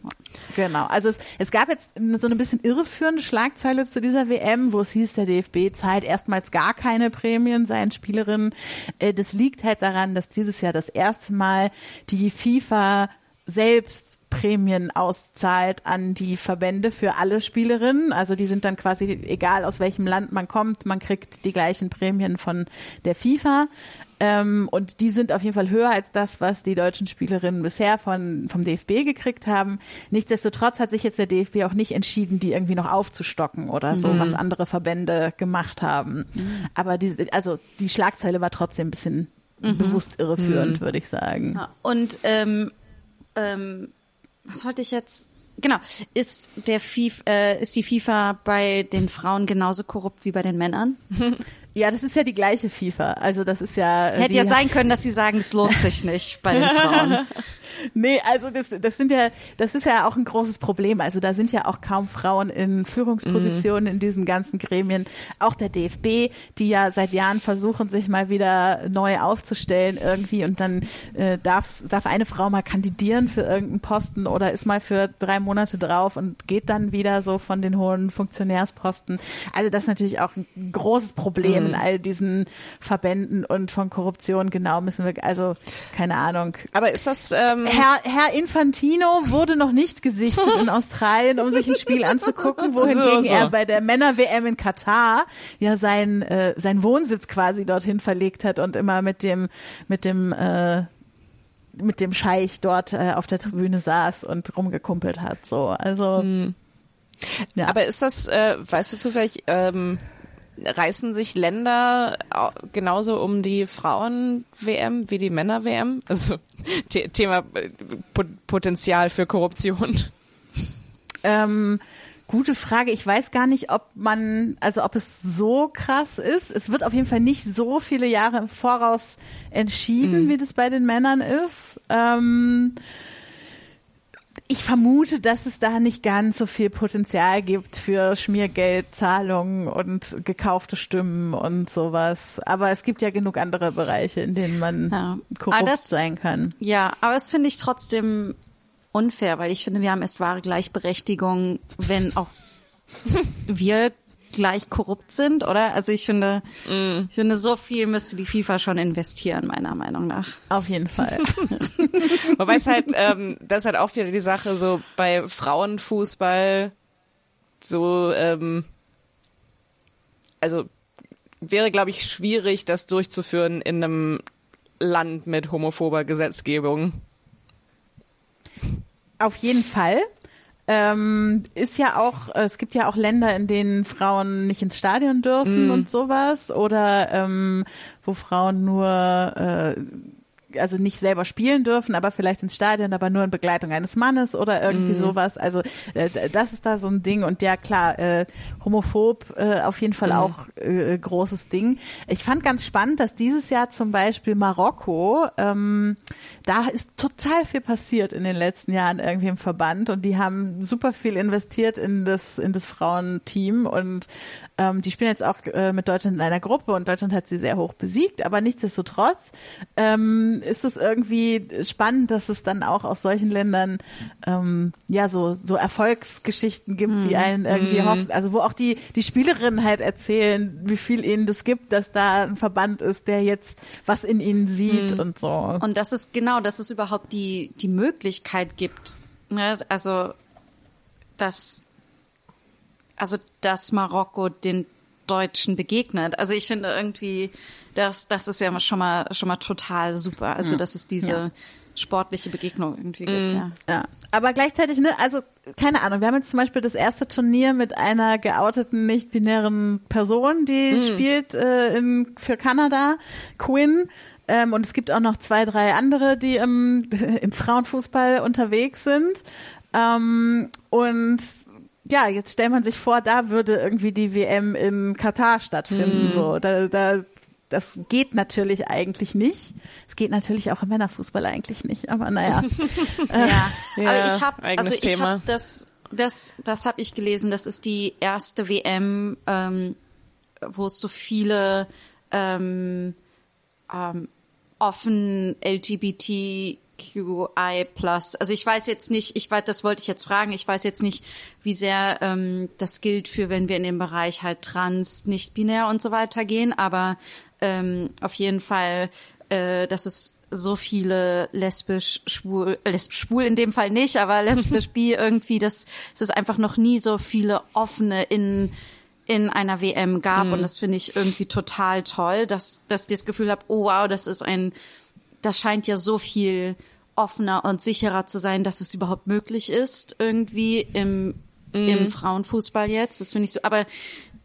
Genau. Also es, es gab jetzt so eine bisschen irreführende Schlagzeile zu dieser WM, wo es hieß, der DFB zahlt erstmals gar keine Prämien seinen Spielerinnen. Äh, das liegt halt daran, dass dieses Jahr das erste Mal die FIFA selbst Prämien auszahlt an die Verbände für alle Spielerinnen. Also die sind dann quasi, egal aus welchem Land man kommt, man kriegt die gleichen Prämien von der FIFA. Ähm, und die sind auf jeden Fall höher als das, was die deutschen Spielerinnen bisher von, vom DFB gekriegt haben. Nichtsdestotrotz hat sich jetzt der DFB auch nicht entschieden, die irgendwie noch aufzustocken oder so, mhm. was andere Verbände gemacht haben. Mhm. Aber die, also die Schlagzeile war trotzdem ein bisschen mhm. bewusst irreführend, mhm. würde ich sagen. Ja. Und ähm, ähm, was wollte ich jetzt? Genau, ist der FIFA, äh, ist die FIFA bei den Frauen genauso korrupt wie bei den Männern? Ja, das ist ja die gleiche FIFA. Also das ist ja. Äh, Hätte ja sein können, dass sie sagen, es lohnt sich nicht bei den Frauen. Nee, also das, das sind ja, das ist ja auch ein großes Problem. Also da sind ja auch kaum Frauen in Führungspositionen mhm. in diesen ganzen Gremien. Auch der DFB, die ja seit Jahren versuchen, sich mal wieder neu aufzustellen irgendwie und dann äh, darf, darf eine Frau mal kandidieren für irgendeinen Posten oder ist mal für drei Monate drauf und geht dann wieder so von den hohen Funktionärsposten. Also das ist natürlich auch ein großes Problem mhm. in all diesen Verbänden und von Korruption. Genau müssen wir, also keine Ahnung. Aber ist das ähm, Herr, Herr Infantino wurde noch nicht gesichtet in Australien, um sich ein Spiel anzugucken, wohingegen so, so. er bei der Männer-WM in Katar ja sein, äh, sein Wohnsitz quasi dorthin verlegt hat und immer mit dem, mit dem, äh, mit dem Scheich dort äh, auf der Tribüne saß und rumgekumpelt hat. So, also. Hm. Ja. Aber ist das, äh, weißt du zufällig, ähm, reißen sich Länder genauso um die Frauen-WM wie die Männer-WM? Also The Thema äh, Potenzial für Korruption. Ähm, gute Frage. Ich weiß gar nicht, ob man, also ob es so krass ist. Es wird auf jeden Fall nicht so viele Jahre im Voraus entschieden, mhm. wie das bei den Männern ist. Ähm, ich vermute, dass es da nicht ganz so viel Potenzial gibt für Schmiergeldzahlungen und gekaufte Stimmen und sowas. Aber es gibt ja genug andere Bereiche, in denen man ja. korrupt das, sein kann. Ja, aber das finde ich trotzdem unfair, weil ich finde, wir haben es wahre Gleichberechtigung, wenn auch wir gleich korrupt sind, oder? Also ich finde, mm. ich finde, so viel müsste die FIFA schon investieren, meiner Meinung nach. Auf jeden Fall. Wobei es halt, ähm, das ist halt auch wieder die Sache, so bei Frauenfußball, so, ähm, also wäre, glaube ich, schwierig, das durchzuführen in einem Land mit homophober Gesetzgebung. Auf jeden Fall. Ähm, ist ja auch, es gibt ja auch Länder, in denen Frauen nicht ins Stadion dürfen mm. und sowas oder ähm, wo Frauen nur äh, also nicht selber spielen dürfen, aber vielleicht ins Stadion, aber nur in Begleitung eines Mannes oder irgendwie mm. sowas. Also äh, das ist da so ein Ding und ja klar, äh, homophob äh, auf jeden Fall mm. auch äh, großes Ding. Ich fand ganz spannend, dass dieses Jahr zum Beispiel Marokko, ähm, da ist total viel passiert in den letzten Jahren irgendwie im Verband und die haben super viel investiert in das in das Frauenteam und ähm, die spielen jetzt auch äh, mit Deutschland in einer Gruppe und Deutschland hat sie sehr hoch besiegt, aber nichtsdestotrotz ähm, ist es irgendwie spannend, dass es dann auch aus solchen Ländern ähm, ja so so Erfolgsgeschichten gibt, mm. die mhm. einen irgendwie mm. hoffen, also wo auch die die Spielerinnen halt erzählen, wie viel ihnen das gibt, dass da ein Verband ist, der jetzt was in ihnen sieht mm. und so. Und das ist genau, dass es überhaupt die die Möglichkeit gibt, ne? also dass also dass Marokko den Deutschen begegnet. Also ich finde irgendwie, das, das ist ja schon mal schon mal total super. Also dass es diese ja. sportliche Begegnung irgendwie gibt. Mhm. Ja. ja. Aber gleichzeitig, ne, also keine Ahnung, wir haben jetzt zum Beispiel das erste Turnier mit einer geouteten, nicht-binären Person, die mhm. spielt äh, in, für Kanada, Quinn. Ähm, und es gibt auch noch zwei, drei andere, die im, im Frauenfußball unterwegs sind. Ähm, und ja, jetzt stellt man sich vor, da würde irgendwie die WM in Katar stattfinden. Mhm. So, da, da, das geht natürlich eigentlich nicht. Es geht natürlich auch im Männerfußball eigentlich nicht. Aber naja. ja. ja. Aber ich habe, also ich habe das, das, das habe ich gelesen. Das ist die erste WM, ähm, wo es so viele ähm, ähm, offen LGBT LGBTQI+. Also ich weiß jetzt nicht, ich weiß, das wollte ich jetzt fragen, ich weiß jetzt nicht, wie sehr ähm, das gilt für, wenn wir in den Bereich halt trans, nicht binär und so weiter gehen, aber ähm, auf jeden Fall, äh, dass es so viele lesbisch, schwul, lesbisch, schwul in dem Fall nicht, aber lesbisch, bi irgendwie, dass es ist einfach noch nie so viele offene in in einer WM gab mhm. und das finde ich irgendwie total toll, dass dass ich das Gefühl habe, oh wow, das ist ein das scheint ja so viel offener und sicherer zu sein, dass es überhaupt möglich ist irgendwie im mhm. im Frauenfußball jetzt. Das finde ich so, aber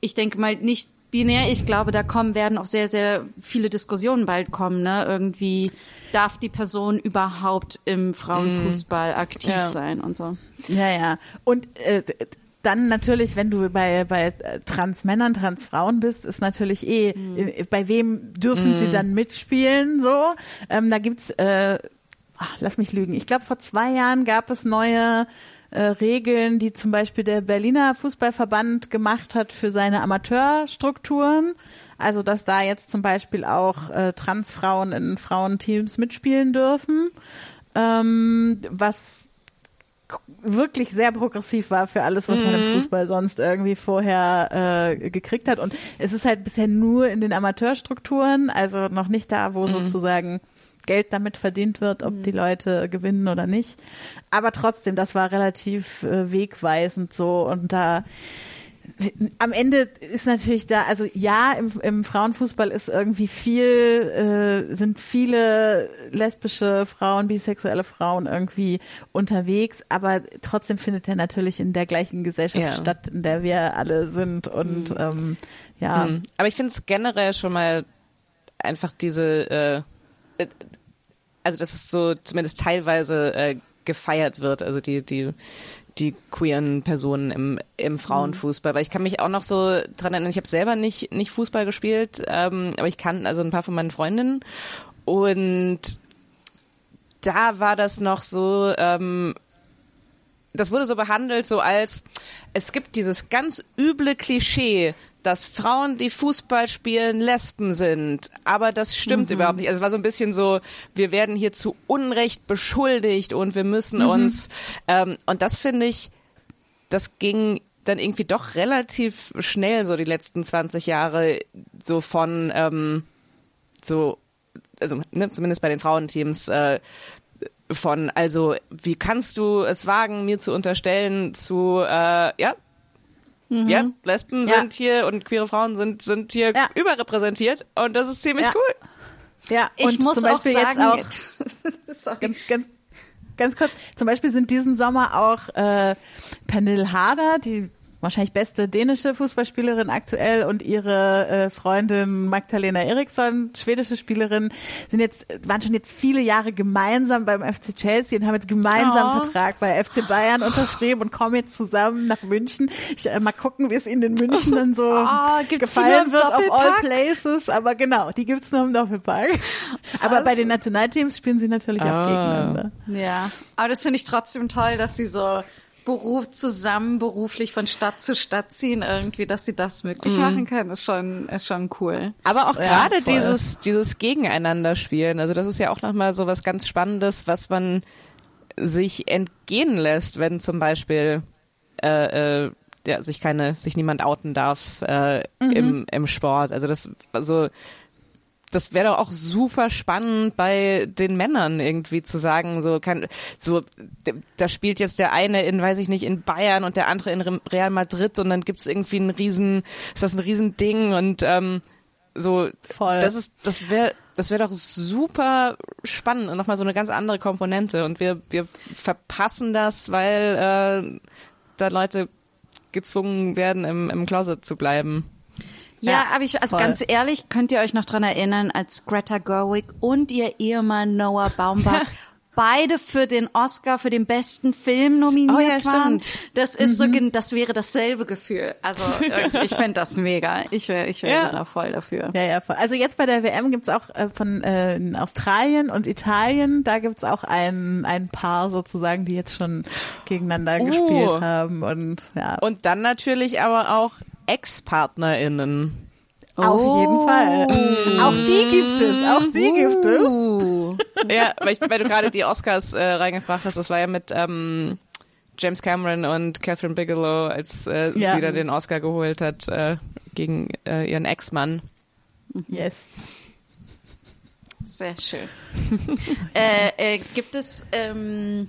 ich denke mal nicht binär. Ich glaube, da kommen werden auch sehr, sehr viele Diskussionen bald kommen. Ne? Irgendwie darf die Person überhaupt im Frauenfußball mm. aktiv ja. sein und so. Ja, ja. Und äh, dann natürlich, wenn du bei, bei Transmännern, Transfrauen bist, ist natürlich eh, mm. bei wem dürfen mm. sie dann mitspielen, so. Ähm, da gibt's, äh, ach, lass mich lügen, ich glaube vor zwei Jahren gab es neue äh, Regeln, die zum Beispiel der Berliner Fußballverband gemacht hat für seine Amateurstrukturen. Also dass da jetzt zum Beispiel auch äh, Transfrauen in Frauenteams mitspielen dürfen, ähm, was wirklich sehr progressiv war für alles, was man im mhm. Fußball sonst irgendwie vorher äh, gekriegt hat. Und es ist halt bisher nur in den Amateurstrukturen, also noch nicht da, wo mhm. sozusagen Geld damit verdient wird, ob mhm. die Leute gewinnen oder nicht. Aber trotzdem, das war relativ äh, wegweisend so und da am Ende ist natürlich da, also ja, im, im Frauenfußball ist irgendwie viel, äh, sind viele lesbische Frauen, bisexuelle Frauen irgendwie unterwegs, aber trotzdem findet er natürlich in der gleichen Gesellschaft ja. statt, in der wir alle sind und mhm. ähm, ja. Mhm. Aber ich finde es generell schon mal einfach diese äh, also dass es so zumindest teilweise äh, gefeiert wird, also die, die, die queeren Personen im, im Frauenfußball. Weil ich kann mich auch noch so dran erinnern, ich habe selber nicht, nicht Fußball gespielt, ähm, aber ich kann also ein paar von meinen Freundinnen und da war das noch so, ähm, das wurde so behandelt, so als es gibt dieses ganz üble Klischee, dass Frauen, die Fußball spielen, Lesben sind. Aber das stimmt mhm. überhaupt nicht. Also es war so ein bisschen so, wir werden hier zu Unrecht beschuldigt und wir müssen mhm. uns, ähm, und das finde ich, das ging dann irgendwie doch relativ schnell so die letzten 20 Jahre so von ähm, so, also ne, zumindest bei den Frauenteams, äh, von, also wie kannst du es wagen, mir zu unterstellen, zu, äh, ja, Mhm. Ja, Lesben ja. sind hier und queere Frauen sind, sind hier ja. überrepräsentiert und das ist ziemlich ja. cool. Ja, ich muss auch sagen, auch, ganz, ganz, ganz kurz, zum Beispiel sind diesen Sommer auch äh, Pernille Harder, die wahrscheinlich beste dänische Fußballspielerin aktuell und ihre äh, Freundin Magdalena Eriksson, schwedische Spielerin, sind jetzt waren schon jetzt viele Jahre gemeinsam beim FC Chelsea und haben jetzt gemeinsam oh. Vertrag bei FC Bayern unterschrieben und kommen jetzt zusammen nach München. Ich äh, mal gucken, wie es ihnen in München dann so oh, gefallen wird auf All Places, aber genau, die gibt's nur im Doppelpack. Aber bei den Nationalteams spielen sie natürlich oh. auch ah. gegeneinander. Ja, aber das finde ich trotzdem toll, dass sie so Beruf zusammen beruflich von Stadt zu Stadt ziehen, irgendwie, dass sie das möglich mhm. machen können, ist schon, ist schon cool. Aber auch ja, gerade dieses, dieses Gegeneinander spielen, also das ist ja auch nochmal so was ganz Spannendes, was man sich entgehen lässt, wenn zum Beispiel äh, äh, ja, sich keine, sich niemand outen darf äh, mhm. im, im Sport. Also das, also das wäre doch auch super spannend bei den Männern irgendwie zu sagen, so kann, so, da spielt jetzt der eine in, weiß ich nicht, in Bayern und der andere in Real Madrid und dann gibt's irgendwie ein riesen, ist das ein riesen Ding und ähm, so, Voll. das ist, das wäre, das wäre doch super spannend und nochmal so eine ganz andere Komponente und wir, wir verpassen das, weil äh, da Leute gezwungen werden, im, im Closet zu bleiben. Ja, aber ich, also voll. ganz ehrlich, könnt ihr euch noch dran erinnern, als Greta Gerwig und ihr Ehemann Noah Baumbach beide für den Oscar für den besten Film nominiert oh, ja, waren. Stimmt. Das ist mhm. so, das wäre dasselbe Gefühl. Also ich fände das mega. Ich wäre ich wäre ja. da voll dafür. Ja, ja, voll. Also jetzt bei der WM gibt's auch äh, von äh, in Australien und Italien, da gibt's auch ein, ein Paar sozusagen, die jetzt schon gegeneinander oh. gespielt haben. Und ja. Und dann natürlich aber auch Ex-PartnerInnen. Auf oh. jeden Fall. Auch die gibt es. Auch die gibt es. Uh. ja, weil, ich, weil du gerade die Oscars äh, reingebracht hast. Das war ja mit ähm, James Cameron und Catherine Bigelow, als äh, ja. sie da den Oscar geholt hat äh, gegen äh, ihren Ex-Mann. Yes. Sehr schön. äh, äh, gibt es, ähm,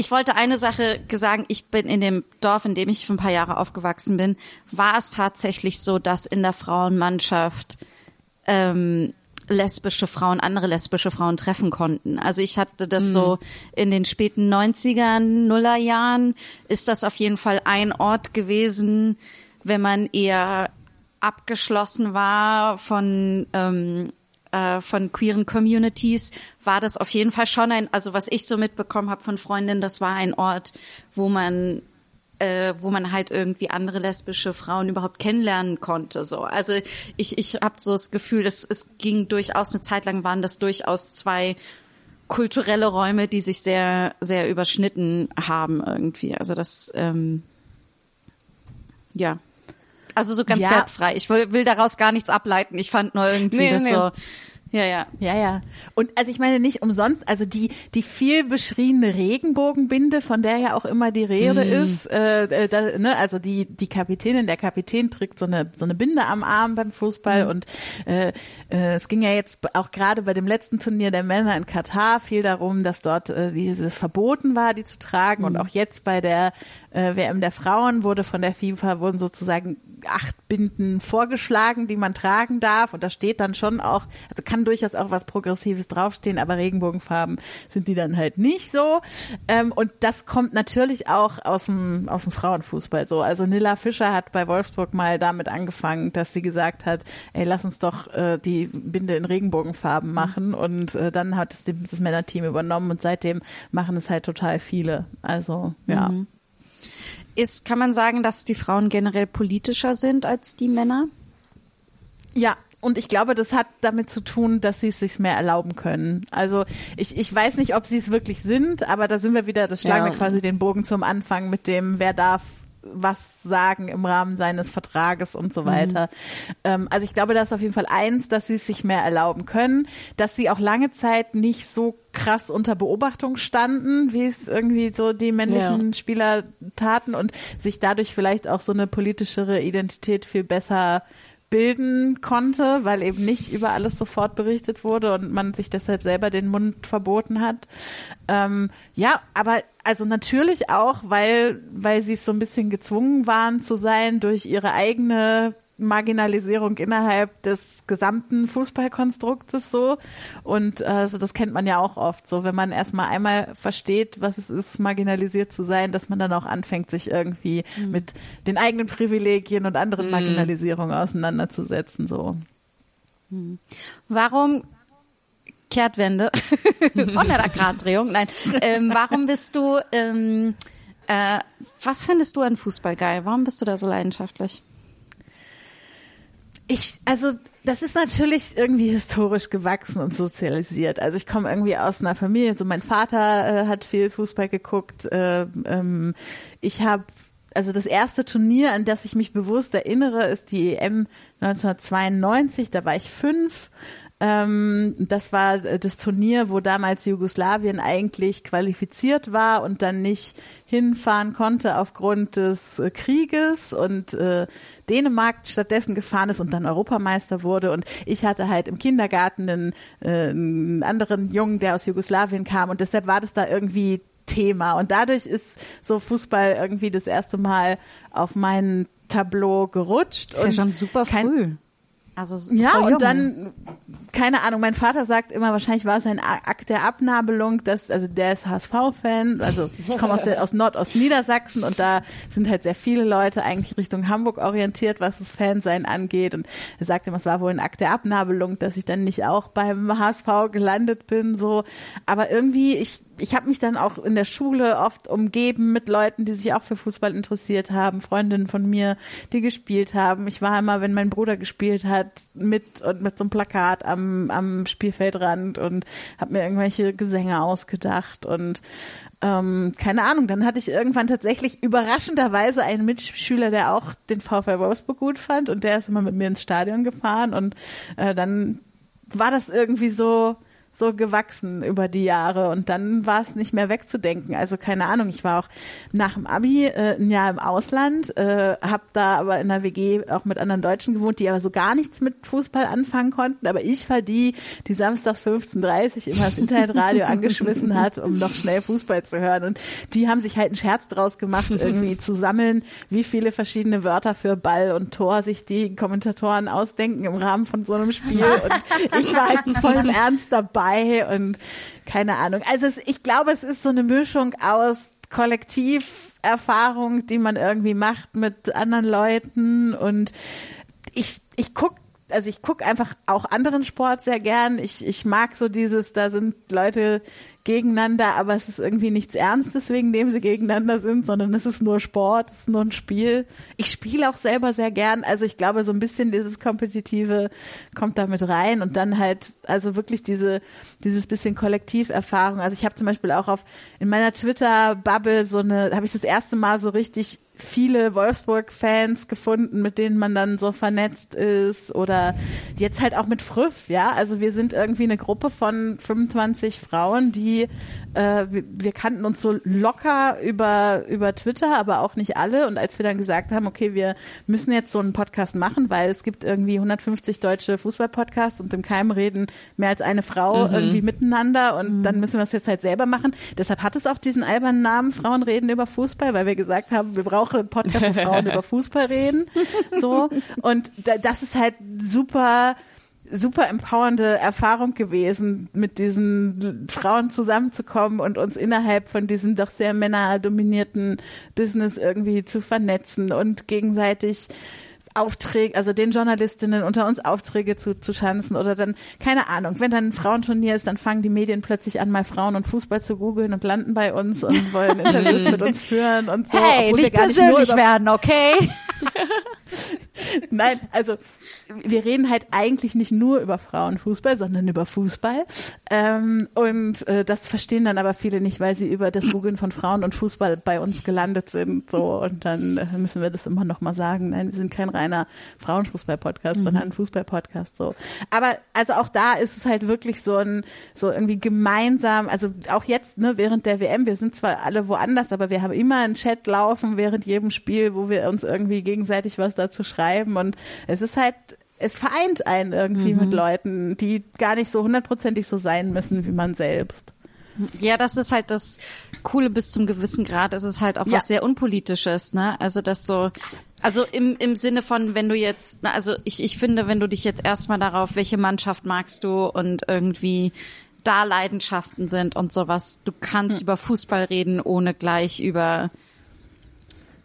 ich wollte eine Sache sagen, ich bin in dem Dorf, in dem ich für ein paar Jahre aufgewachsen bin, war es tatsächlich so, dass in der Frauenmannschaft ähm, lesbische Frauen andere lesbische Frauen treffen konnten. Also ich hatte das mhm. so in den späten 90ern, Nullerjahren ist das auf jeden Fall ein Ort gewesen, wenn man eher abgeschlossen war von ähm, äh, von queeren Communities, war das auf jeden Fall schon ein, also was ich so mitbekommen habe von Freundinnen, das war ein Ort, wo man äh, wo man halt irgendwie andere lesbische Frauen überhaupt kennenlernen konnte. So, also ich ich habe so das Gefühl, dass es ging durchaus eine Zeit lang waren das durchaus zwei kulturelle Räume, die sich sehr sehr überschnitten haben irgendwie. Also das ähm, ja also so ganz ja. wertfrei. Ich will, will daraus gar nichts ableiten. Ich fand nur irgendwie nee, das nee. so. Ja, ja. Ja, ja. Und also ich meine nicht umsonst, also die, die viel beschriebene Regenbogenbinde, von der ja auch immer die Rede mm. ist, äh, äh, da, ne, also die, die Kapitänin, der Kapitän trägt so eine, so eine Binde am Arm beim Fußball mm. und äh, äh, es ging ja jetzt auch gerade bei dem letzten Turnier der Männer in Katar viel darum, dass dort äh, dieses verboten war, die zu tragen mm. und auch jetzt bei der äh, WM der Frauen wurde von der FIFA wurden sozusagen acht Binden vorgeschlagen, die man tragen darf. Und da steht dann schon auch, also kann durchaus auch was Progressives draufstehen, aber Regenbogenfarben sind die dann halt nicht so. Ähm, und das kommt natürlich auch aus dem, aus dem Frauenfußball so. Also Nilla Fischer hat bei Wolfsburg mal damit angefangen, dass sie gesagt hat, ey, lass uns doch äh, die Binde in Regenbogenfarben machen. Und äh, dann hat es das Männerteam übernommen und seitdem machen es halt total viele. Also, ja. Mhm. Ist, kann man sagen, dass die Frauen generell politischer sind als die Männer? Ja, und ich glaube, das hat damit zu tun, dass sie es sich mehr erlauben können. Also ich, ich weiß nicht, ob sie es wirklich sind, aber da sind wir wieder, das schlagen ja. wir quasi den Bogen zum Anfang mit dem, wer darf was sagen im Rahmen seines Vertrages und so weiter. Mhm. Also ich glaube, das ist auf jeden Fall eins, dass sie es sich mehr erlauben können, dass sie auch lange Zeit nicht so krass unter Beobachtung standen, wie es irgendwie so die männlichen ja. Spieler taten und sich dadurch vielleicht auch so eine politischere Identität viel besser bilden konnte, weil eben nicht über alles sofort berichtet wurde und man sich deshalb selber den Mund verboten hat. Ähm, ja, aber also natürlich auch, weil, weil sie so ein bisschen gezwungen waren zu sein durch ihre eigene Marginalisierung innerhalb des gesamten Fußballkonstruktes so. Und also das kennt man ja auch oft so, wenn man erstmal einmal versteht, was es ist, marginalisiert zu sein, dass man dann auch anfängt, sich irgendwie mhm. mit den eigenen Privilegien und anderen mhm. Marginalisierungen auseinanderzusetzen. So. Mhm. Warum Kehrtwende, 100 Grad Drehung, nein. Ähm, warum bist du, ähm, äh, was findest du an Fußball geil? Warum bist du da so leidenschaftlich? Ich, also das ist natürlich irgendwie historisch gewachsen und sozialisiert. Also ich komme irgendwie aus einer Familie, so mein Vater äh, hat viel Fußball geguckt. Äh, ähm, ich habe also das erste Turnier, an das ich mich bewusst erinnere, ist die EM 1992. Da war ich fünf. Ähm, das war das Turnier, wo damals Jugoslawien eigentlich qualifiziert war und dann nicht hinfahren konnte aufgrund des äh, Krieges und äh, Dänemark stattdessen gefahren ist und dann Europameister wurde. Und ich hatte halt im Kindergarten einen, äh, einen anderen Jungen, der aus Jugoslawien kam und deshalb war das da irgendwie Thema. Und dadurch ist so Fußball irgendwie das erste Mal auf mein Tableau gerutscht. Das ist ja schon super früh. Also ja, und dann, keine Ahnung, mein Vater sagt immer, wahrscheinlich war es ein Akt der Abnabelung, dass, also der ist HSV-Fan, also ich komme aus, der, aus Nordostniedersachsen und da sind halt sehr viele Leute eigentlich Richtung Hamburg orientiert, was das Fansein angeht. Und er sagt immer, es war wohl ein Akt der Abnabelung, dass ich dann nicht auch beim HSV gelandet bin, so, aber irgendwie, ich ich habe mich dann auch in der Schule oft umgeben mit Leuten, die sich auch für Fußball interessiert haben, Freundinnen von mir, die gespielt haben. Ich war immer, wenn mein Bruder gespielt hat, mit und mit so einem Plakat am, am Spielfeldrand und habe mir irgendwelche Gesänge ausgedacht und ähm, keine Ahnung, dann hatte ich irgendwann tatsächlich überraschenderweise einen Mitschüler, der auch den VfL Wolfsburg gut fand und der ist immer mit mir ins Stadion gefahren und äh, dann war das irgendwie so, so gewachsen über die Jahre und dann war es nicht mehr wegzudenken. Also keine Ahnung, ich war auch nach dem Abi äh, ein Jahr im Ausland, äh, habe da aber in der WG auch mit anderen Deutschen gewohnt, die aber so gar nichts mit Fußball anfangen konnten. Aber ich war die, die samstags 15.30 immer das Internetradio angeschmissen hat, um noch schnell Fußball zu hören. Und die haben sich halt einen Scherz draus gemacht, irgendwie zu sammeln, wie viele verschiedene Wörter für Ball und Tor sich die Kommentatoren ausdenken im Rahmen von so einem Spiel. Und ich war halt voll im Ernst dabei dabei und keine Ahnung. Also es, ich glaube, es ist so eine Mischung aus Kollektiverfahrung, die man irgendwie macht mit anderen Leuten und ich, ich guck also ich guck einfach auch anderen Sport sehr gern. Ich, ich mag so dieses, da sind Leute gegeneinander, aber es ist irgendwie nichts Ernstes, wegen dem sie gegeneinander sind, sondern es ist nur Sport, es ist nur ein Spiel. Ich spiele auch selber sehr gern, also ich glaube, so ein bisschen dieses Kompetitive kommt da mit rein und dann halt, also wirklich diese, dieses bisschen Kollektiverfahrung. Also ich habe zum Beispiel auch auf, in meiner Twitter-Bubble so eine, habe ich das erste Mal so richtig viele Wolfsburg-Fans gefunden, mit denen man dann so vernetzt ist oder jetzt halt auch mit Früff, ja. Also wir sind irgendwie eine Gruppe von 25 Frauen, die äh, wir, wir kannten uns so locker über über Twitter, aber auch nicht alle. Und als wir dann gesagt haben, okay, wir müssen jetzt so einen Podcast machen, weil es gibt irgendwie 150 deutsche Fußball-Podcasts und im Keim reden mehr als eine Frau mhm. irgendwie miteinander und mhm. dann müssen wir es jetzt halt selber machen. Deshalb hat es auch diesen albernen Namen Frauen reden über Fußball, weil wir gesagt haben, wir brauchen einen Podcast, wo Frauen über Fußball reden. So. Und das ist halt super super empowernde Erfahrung gewesen, mit diesen Frauen zusammenzukommen und uns innerhalb von diesem doch sehr männerdominierten Business irgendwie zu vernetzen und gegenseitig Aufträge, also den Journalistinnen unter uns Aufträge zu, zu schanzen oder dann, keine Ahnung, wenn dann ein Frauenturnier ist, dann fangen die Medien plötzlich an, mal Frauen und Fußball zu googeln und landen bei uns und wollen Interviews mit uns führen und so. Hey, nicht persönlich werden, okay? Nein, also wir reden halt eigentlich nicht nur über Frauenfußball, sondern über Fußball. Ähm, und äh, das verstehen dann aber viele nicht, weil sie über das Googeln von Frauen und Fußball bei uns gelandet sind. So und dann äh, müssen wir das immer noch mal sagen. Nein, wir sind kein reiner Frauenfußball-Podcast, mhm. sondern ein Fußball-Podcast. So. Aber also auch da ist es halt wirklich so ein so irgendwie gemeinsam. Also auch jetzt ne während der WM, wir sind zwar alle woanders, aber wir haben immer einen Chat laufen während jedem Spiel, wo wir uns irgendwie gegenseitig was dazu schreiben und es ist halt es vereint einen irgendwie mhm. mit Leuten, die gar nicht so hundertprozentig so sein müssen wie man selbst. Ja, das ist halt das Coole bis zum gewissen Grad. Es ist halt auch ja. was sehr unpolitisches, ne? Also das so, also im, im Sinne von, wenn du jetzt, also ich, ich finde, wenn du dich jetzt erstmal darauf, welche Mannschaft magst du und irgendwie da Leidenschaften sind und sowas, du kannst hm. über Fußball reden, ohne gleich über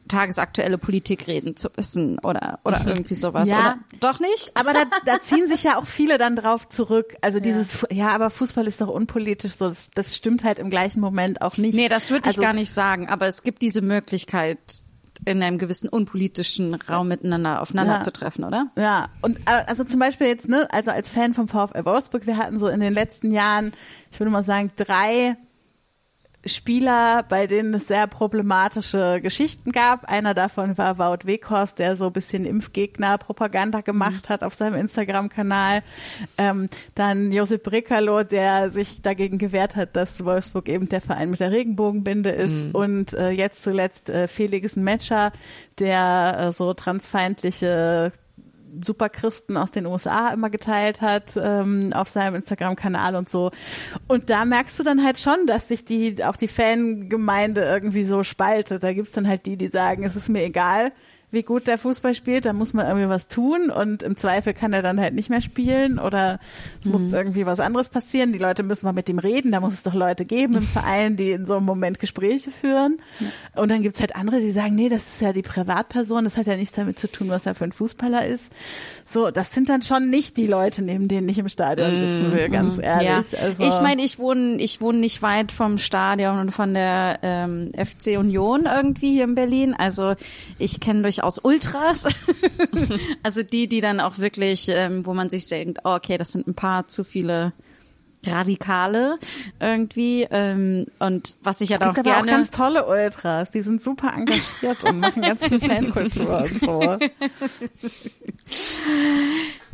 tagesaktuelle Politik reden zu müssen oder oder mhm. irgendwie sowas. Ja, oder? doch nicht. Aber da, da ziehen sich ja auch viele dann drauf zurück. Also dieses, ja, ja aber Fußball ist doch unpolitisch. So, das, das stimmt halt im gleichen Moment auch nicht. Nee, das würde ich also, gar nicht sagen. Aber es gibt diese Möglichkeit in einem gewissen unpolitischen Raum miteinander aufeinander ja. zu treffen, oder? Ja, und äh, also zum Beispiel jetzt, ne, also als Fan vom VfL Wolfsburg, wir hatten so in den letzten Jahren, ich würde mal sagen, drei Spieler, bei denen es sehr problematische Geschichten gab. Einer davon war Wout Weghorst, der so ein bisschen Impfgegner-Propaganda gemacht hat auf seinem Instagram-Kanal. Ähm, dann Josip Brekalo, der sich dagegen gewehrt hat, dass Wolfsburg eben der Verein mit der Regenbogenbinde ist. Mhm. Und äh, jetzt zuletzt äh, Felix Metscher, der äh, so transfeindliche Superchristen aus den USA immer geteilt hat ähm, auf seinem Instagram-Kanal und so. Und da merkst du dann halt schon, dass sich die auch die Fangemeinde irgendwie so spaltet. Da gibt's dann halt die, die sagen, es ist mir egal, wie gut der Fußball spielt, da muss man irgendwie was tun und im Zweifel kann er dann halt nicht mehr spielen oder es mhm. muss irgendwie was anderes passieren. Die Leute müssen mal mit ihm reden, da muss es doch Leute geben im Verein, die in so einem Moment Gespräche führen. Und dann gibt's halt andere, die sagen, nee, das ist ja die Privatperson, das hat ja nichts damit zu tun, was er für ein Fußballer ist. So, das sind dann schon nicht die Leute, neben denen ich im Stadion mhm. sitzen will, ganz mhm. ehrlich. Ja. Also, ich meine, ich wohne, ich wohne nicht weit vom Stadion und von der ähm, FC Union irgendwie hier in Berlin. Also ich kenne durchaus Ultras. also die, die dann auch wirklich, ähm, wo man sich denkt, oh, okay, das sind ein paar zu viele Radikale irgendwie ähm, und was ich ja da auch gerne auch ganz tolle Ultras, die sind super engagiert und machen ganz viel Fankultur und so.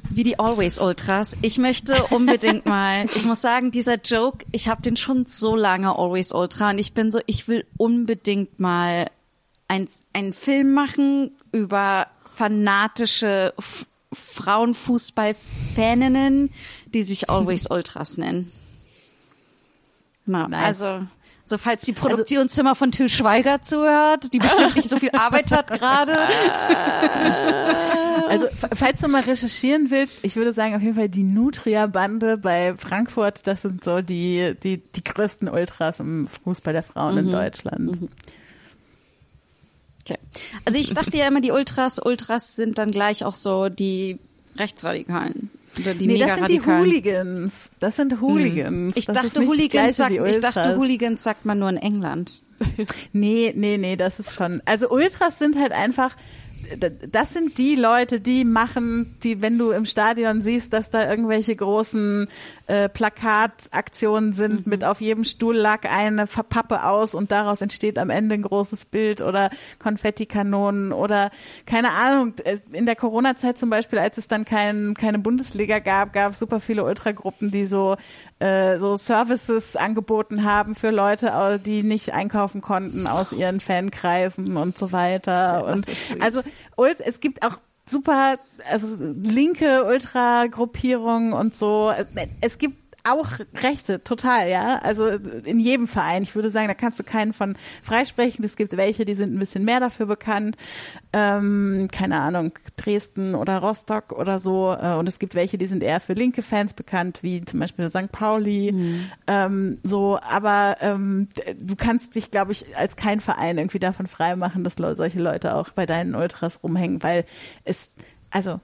wie die Always Ultras. Ich möchte unbedingt mal, ich muss sagen, dieser Joke, ich habe den schon so lange Always Ultra und ich bin so, ich will unbedingt mal einen Film machen über fanatische F Frauenfußball-Faninnen, die sich Always Ultras nennen. Na, nice. Also so, falls die Produktionszimmer von Till Schweiger zuhört, die bestimmt nicht so viel Arbeit hat gerade. Also, falls du mal recherchieren willst, ich würde sagen, auf jeden Fall die Nutria-Bande bei Frankfurt, das sind so die, die, die größten Ultras im Fußball der Frauen mhm. in Deutschland. Mhm. Okay. Also ich dachte ja immer, die Ultras, Ultras sind dann gleich auch so die Rechtsradikalen. Oder die nee, das sind die Hooligans. Das sind Hooligans. Hm. Ich, dachte, Hooligans sagt, ich dachte, Hooligans sagt man nur in England. nee, nee, nee, das ist schon. Also Ultras sind halt einfach das sind die Leute, die machen, die, wenn du im Stadion siehst, dass da irgendwelche großen äh, Plakataktionen sind, mhm. mit auf jedem Stuhl lag eine Pappe aus und daraus entsteht am Ende ein großes Bild oder Konfettikanonen oder keine Ahnung. Äh, in der Corona-Zeit zum Beispiel, als es dann kein, keine Bundesliga gab, gab es super viele Ultragruppen, die so äh, so Services angeboten haben für Leute, die nicht einkaufen konnten aus ihren Fankreisen und so weiter. Und also es gibt auch super, also linke Ultra-Gruppierungen und so. Es gibt auch Rechte, total, ja. Also in jedem Verein. Ich würde sagen, da kannst du keinen von freisprechen. Es gibt welche, die sind ein bisschen mehr dafür bekannt. Ähm, keine Ahnung, Dresden oder Rostock oder so. Äh, und es gibt welche, die sind eher für linke Fans bekannt, wie zum Beispiel St. Pauli. Mhm. Ähm, so, aber ähm, du kannst dich, glaube ich, als kein Verein irgendwie davon freimachen, dass solche Leute auch bei deinen Ultras rumhängen, weil es, also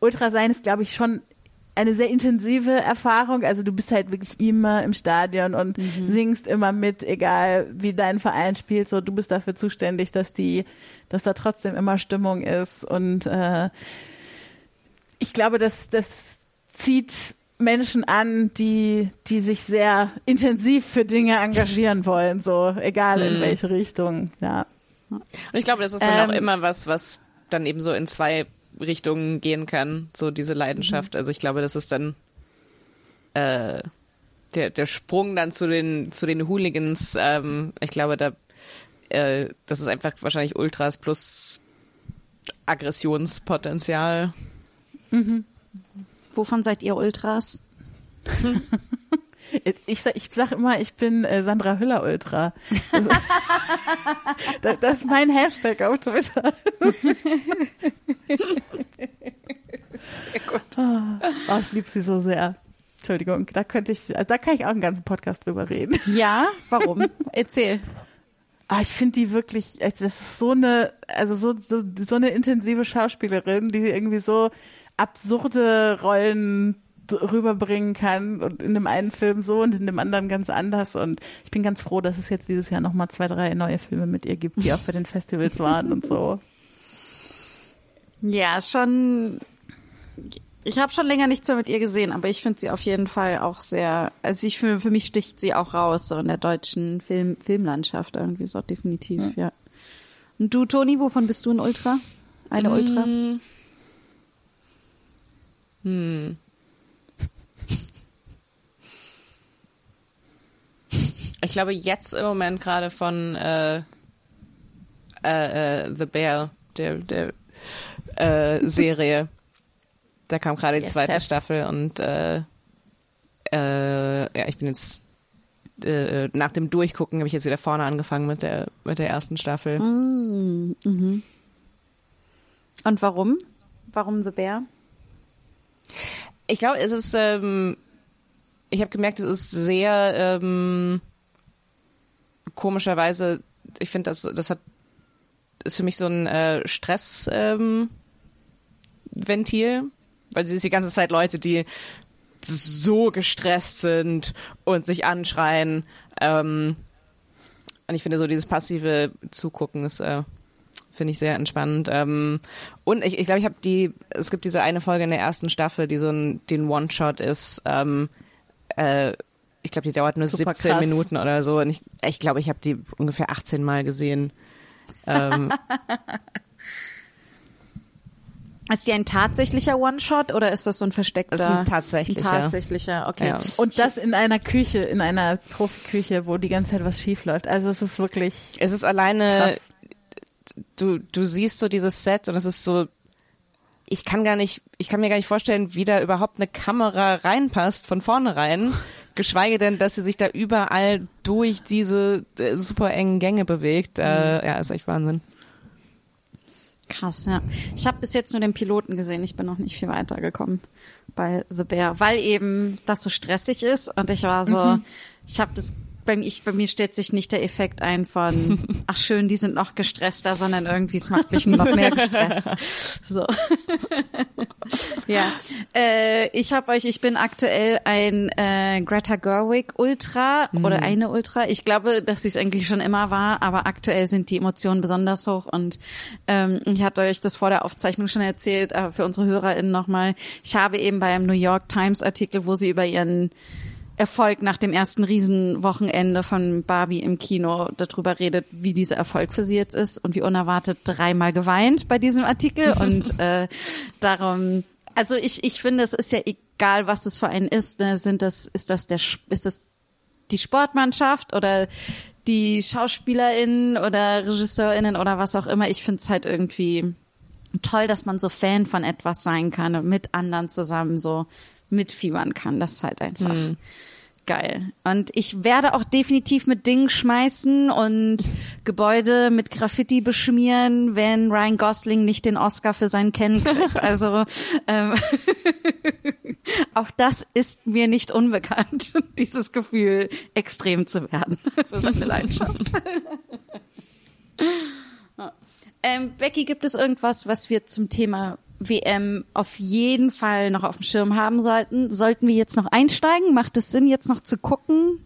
Ultra sein ist, glaube ich, schon eine sehr intensive Erfahrung. Also du bist halt wirklich immer im Stadion und mhm. singst immer mit, egal wie dein Verein spielt. So, du bist dafür zuständig, dass die, dass da trotzdem immer Stimmung ist. Und äh, ich glaube, dass das zieht Menschen an, die, die sich sehr intensiv für Dinge engagieren wollen, so egal in mhm. welche Richtung. Ja. Und ich glaube, das ist dann ähm, auch immer was, was dann eben so in zwei Richtungen gehen kann, so diese Leidenschaft. Mhm. Also ich glaube, das ist dann äh, der, der Sprung dann zu den, zu den Hooligans, ähm, ich glaube, da äh, das ist einfach wahrscheinlich Ultras plus Aggressionspotenzial. Mhm. Wovon seid ihr Ultras? Ich sag, ich sag immer, ich bin äh, Sandra Hüller Ultra. Also, das, das, ist mein Hashtag auf Twitter. Sehr gut. Oh, ich liebe sie so sehr. Entschuldigung, da könnte ich, da kann ich auch einen ganzen Podcast drüber reden. Ja, warum? Erzähl. Ah, ich finde die wirklich, das ist so eine, also so, so, so eine intensive Schauspielerin, die irgendwie so absurde Rollen rüberbringen kann und in dem einen Film so und in dem anderen ganz anders und ich bin ganz froh, dass es jetzt dieses Jahr nochmal zwei, drei neue Filme mit ihr gibt, die auch bei den Festivals waren und so. Ja, schon. Ich habe schon länger nichts mehr mit ihr gesehen, aber ich finde sie auf jeden Fall auch sehr. Also ich finde, für mich sticht sie auch raus so in der deutschen Film, Filmlandschaft irgendwie so definitiv, ja. ja. Und du, Toni, wovon bist du ein Ultra? Eine Ultra? Hm. Ich glaube jetzt im Moment gerade von äh, äh, äh, The Bear, der, der äh, Serie. da kam gerade die yes, zweite Chef. Staffel und äh, äh, ja, ich bin jetzt äh, nach dem Durchgucken habe ich jetzt wieder vorne angefangen mit der mit der ersten Staffel. Mm, mhm. Und warum? Warum The Bear? Ich glaube, es ist ähm, ich habe gemerkt, es ist sehr ähm, komischerweise, ich finde, das, das hat ist für mich so ein äh, Stressventil, ähm, weil du siehst die ganze Zeit Leute, die so gestresst sind und sich anschreien. Ähm, und ich finde so dieses passive Zugucken ist äh, finde ich sehr entspannend. Ähm, und ich, ich glaube, ich habe die, es gibt diese eine Folge in der ersten Staffel, die so ein den One-Shot ist. Ähm, äh, ich glaube, die dauert nur Super 17 krass. Minuten oder so. Und ich glaube, ich, glaub, ich habe die ungefähr 18 Mal gesehen. ähm, Ist die ein tatsächlicher One-Shot oder ist das so ein versteckter? Das ist ein tatsächlicher. Ein tatsächlicher, okay. Ja. Und das in einer Küche, in einer Profiküche, wo die ganze Zeit was schief läuft. Also es ist wirklich Es ist alleine, krass. du, du siehst so dieses Set und es ist so, ich kann gar nicht, ich kann mir gar nicht vorstellen, wie da überhaupt eine Kamera reinpasst von vornherein. Geschweige denn, dass sie sich da überall durch diese äh, super engen Gänge bewegt. Äh, ja, ist echt Wahnsinn. Krass, ja. Ich habe bis jetzt nur den Piloten gesehen. Ich bin noch nicht viel weiter gekommen bei The Bear, weil eben das so stressig ist und ich war so, ich habe das bei mir, ich, bei mir stellt sich nicht der Effekt ein von, ach schön, die sind noch gestresster, sondern irgendwie es macht mich noch mehr gestresst. So. ja, äh, ich habe euch, ich bin aktuell ein äh, Greta Gerwig Ultra oder eine Ultra. Ich glaube, dass sie es eigentlich schon immer war, aber aktuell sind die Emotionen besonders hoch und ähm, ich hatte euch das vor der Aufzeichnung schon erzählt, aber für unsere HörerInnen nochmal. Ich habe eben bei einem New York Times Artikel, wo sie über ihren Erfolg nach dem ersten Riesenwochenende von Barbie im Kino darüber redet, wie dieser Erfolg für sie jetzt ist und wie unerwartet dreimal geweint bei diesem Artikel und äh, darum, also ich ich finde, es ist ja egal, was es für einen ist, ne? sind das ist das der ist das die Sportmannschaft oder die SchauspielerInnen oder RegisseurInnen oder was auch immer. Ich finde es halt irgendwie toll, dass man so Fan von etwas sein kann und mit anderen zusammen so mitfiebern kann. Das ist halt einfach geil. Und ich werde auch definitiv mit Dingen schmeißen und Gebäude mit Graffiti beschmieren, wenn Ryan Gosling nicht den Oscar für seinen Ken kriegt. Also ähm, auch das ist mir nicht unbekannt, dieses Gefühl extrem zu werden für seine Leidenschaft. Ähm, Becky, gibt es irgendwas, was wir zum Thema WM auf jeden Fall noch auf dem Schirm haben sollten? Sollten wir jetzt noch einsteigen? Macht es Sinn, jetzt noch zu gucken?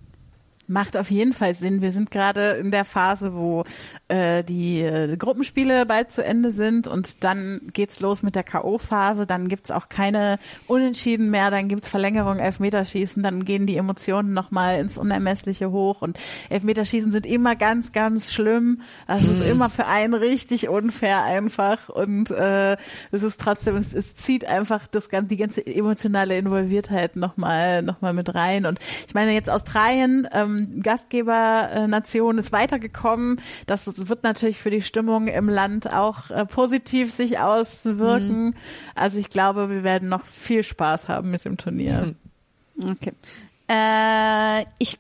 Macht auf jeden Fall Sinn. Wir sind gerade in der Phase, wo äh, die äh, Gruppenspiele bald zu Ende sind und dann geht's los mit der K.O.-Phase. Dann gibt's auch keine Unentschieden mehr, dann gibt's Verlängerung, Elfmeterschießen, dann gehen die Emotionen nochmal ins Unermessliche hoch und Elfmeterschießen sind immer ganz, ganz schlimm. Also es ist immer für einen richtig unfair einfach und äh, es ist trotzdem, es, es zieht einfach das ganze, die ganze emotionale Involviertheit nochmal noch mal mit rein. Und ich meine, jetzt Australien, ähm, Gastgebernation ist weitergekommen. Das wird natürlich für die Stimmung im Land auch äh, positiv sich auswirken. Also ich glaube, wir werden noch viel Spaß haben mit dem Turnier. Okay. Äh, ich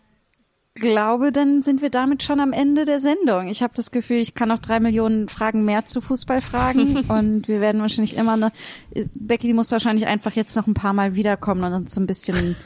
glaube, dann sind wir damit schon am Ende der Sendung. Ich habe das Gefühl, ich kann noch drei Millionen Fragen mehr zu Fußball fragen und wir werden wahrscheinlich immer noch. Becky, die muss wahrscheinlich einfach jetzt noch ein paar Mal wiederkommen und uns so ein bisschen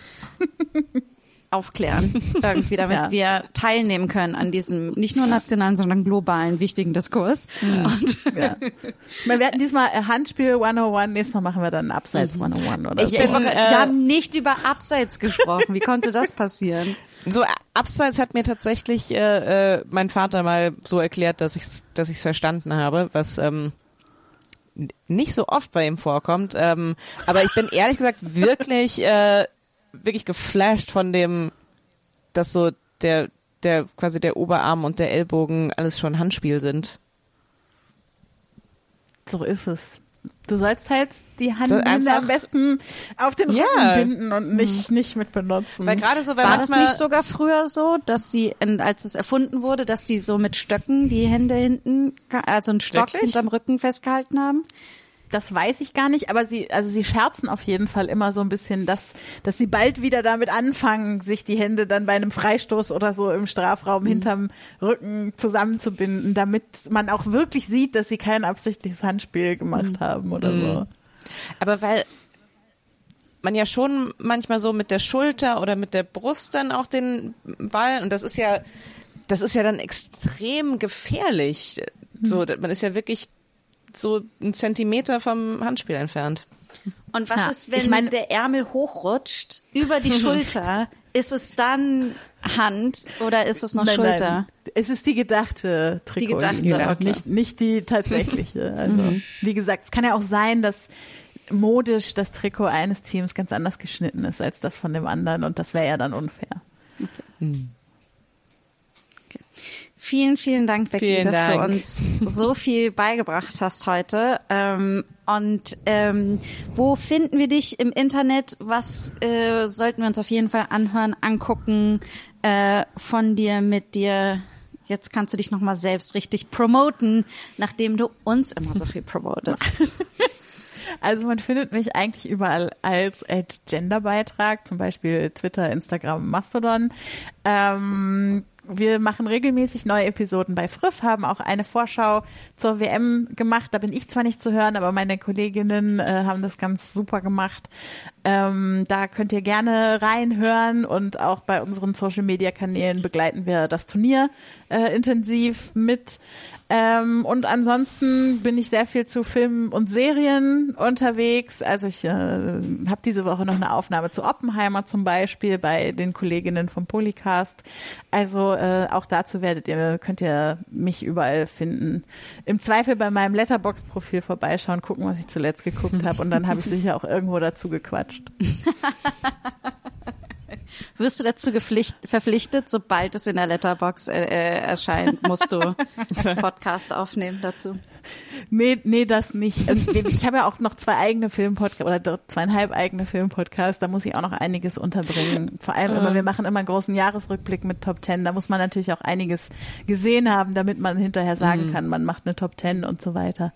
aufklären, irgendwie, damit Ja. wir teilnehmen können an diesem nicht nur nationalen, sondern globalen wichtigen Diskurs. Und Ja. Ich meine, wir hatten diesmal äh, Handspiel 101, nächstes Mal machen wir dann Abseits 101 oder so. ja, ich, bin, wir äh, haben nicht über Abseits gesprochen. Wie konnte das passieren? So abseits hat mir tatsächlich äh, äh, mein Vater mal so erklärt, dass ich dass ich's verstanden habe, was ähm, nicht so oft bei ihm vorkommt. Ähm, aber ich bin ehrlich gesagt wirklich äh, wirklich geflasht von dem, dass so der der quasi der Oberarm und der Ellbogen alles schon Handspiel sind. So ist es. Du sollst halt die Hand So am besten auf den Ja. Rücken binden und nicht, nicht mit benutzen. Weil gerade so, wenn War das manchmal nicht sogar früher so, dass sie, in- als es erfunden wurde, dass sie so mit Stöcken die Hände hinten, also einen Stock Wirklich? hinterm Rücken festgehalten haben? Das weiß ich gar nicht, aber sie, also sie scherzen auf jeden Fall immer so ein bisschen, dass, dass sie bald wieder damit anfangen, sich die Hände dann bei einem Freistoß oder so im Strafraum hinterm Rücken zusammenzubinden, damit man auch wirklich sieht, dass sie kein absichtliches Handspiel gemacht haben oder so. Aber weil man ja schon manchmal so mit der Schulter oder mit der Brust dann auch den Ball und das ist ja das ist ja dann extrem gefährlich. So, man ist ja wirklich so einen Zentimeter vom Handspiel entfernt. Und was Ja, ist, wenn ich meine- der Ärmel hochrutscht über die Schulter? Ist es dann Hand oder ist es noch Nein, Schulter? nein. Es ist die gedachte Trikot. Die gedachte, Linie, okay. nicht, nicht die tatsächliche. Also, wie gesagt, es kann ja auch sein, dass modisch das Trikot eines Teams ganz anders geschnitten ist als das von dem anderen und das wäre ja dann unfair. Vielen, vielen Dank, Becky, Vielen dass Dank. du uns so viel beigebracht hast heute. Ähm, und ähm, wo finden wir dich im Internet? Was äh, sollten wir uns auf jeden Fall anhören, angucken äh, von dir, mit dir? Jetzt kannst du dich nochmal selbst richtig promoten, nachdem du uns immer so viel promotest. Also man findet mich eigentlich überall als Genderbeitrag, zum Beispiel Twitter, Instagram, Mastodon. Ähm, wir machen regelmäßig neue Episoden bei Friff, haben auch eine Vorschau zur WM gemacht. Da bin ich zwar nicht zu hören, aber meine Kolleginnen äh, haben das ganz super gemacht. Ähm, da könnt ihr gerne reinhören und auch bei unseren Social Media Kanälen begleiten wir das Turnier äh, intensiv mit. Ähm, und ansonsten bin ich sehr viel zu Filmen und Serien unterwegs. Also ich äh, habe diese Woche noch eine Aufnahme zu Oppenheimer zum Beispiel bei den Kolleginnen vom Polycast. Also äh, auch dazu werdet ihr, könnt ihr mich überall finden. Im Zweifel bei meinem Letterbox-Profil vorbeischauen, gucken, was ich zuletzt geguckt habe und dann habe ich sicher auch irgendwo dazu gequatscht. Wirst du dazu gepflicht, verpflichtet, sobald es in der Letterbox äh, äh, erscheint, musst du Podcast aufnehmen dazu? Nee, nee, das nicht. Ich habe ja auch noch zwei eigene Filmpodcasts oder zweieinhalb eigene Filmpodcasts. Da muss ich auch noch einiges unterbringen. Vor allem immer, wir machen immer einen großen Jahresrückblick mit Top Ten. Da muss man natürlich auch einiges gesehen haben, damit man hinterher sagen kann, man macht eine Top Ten und so weiter.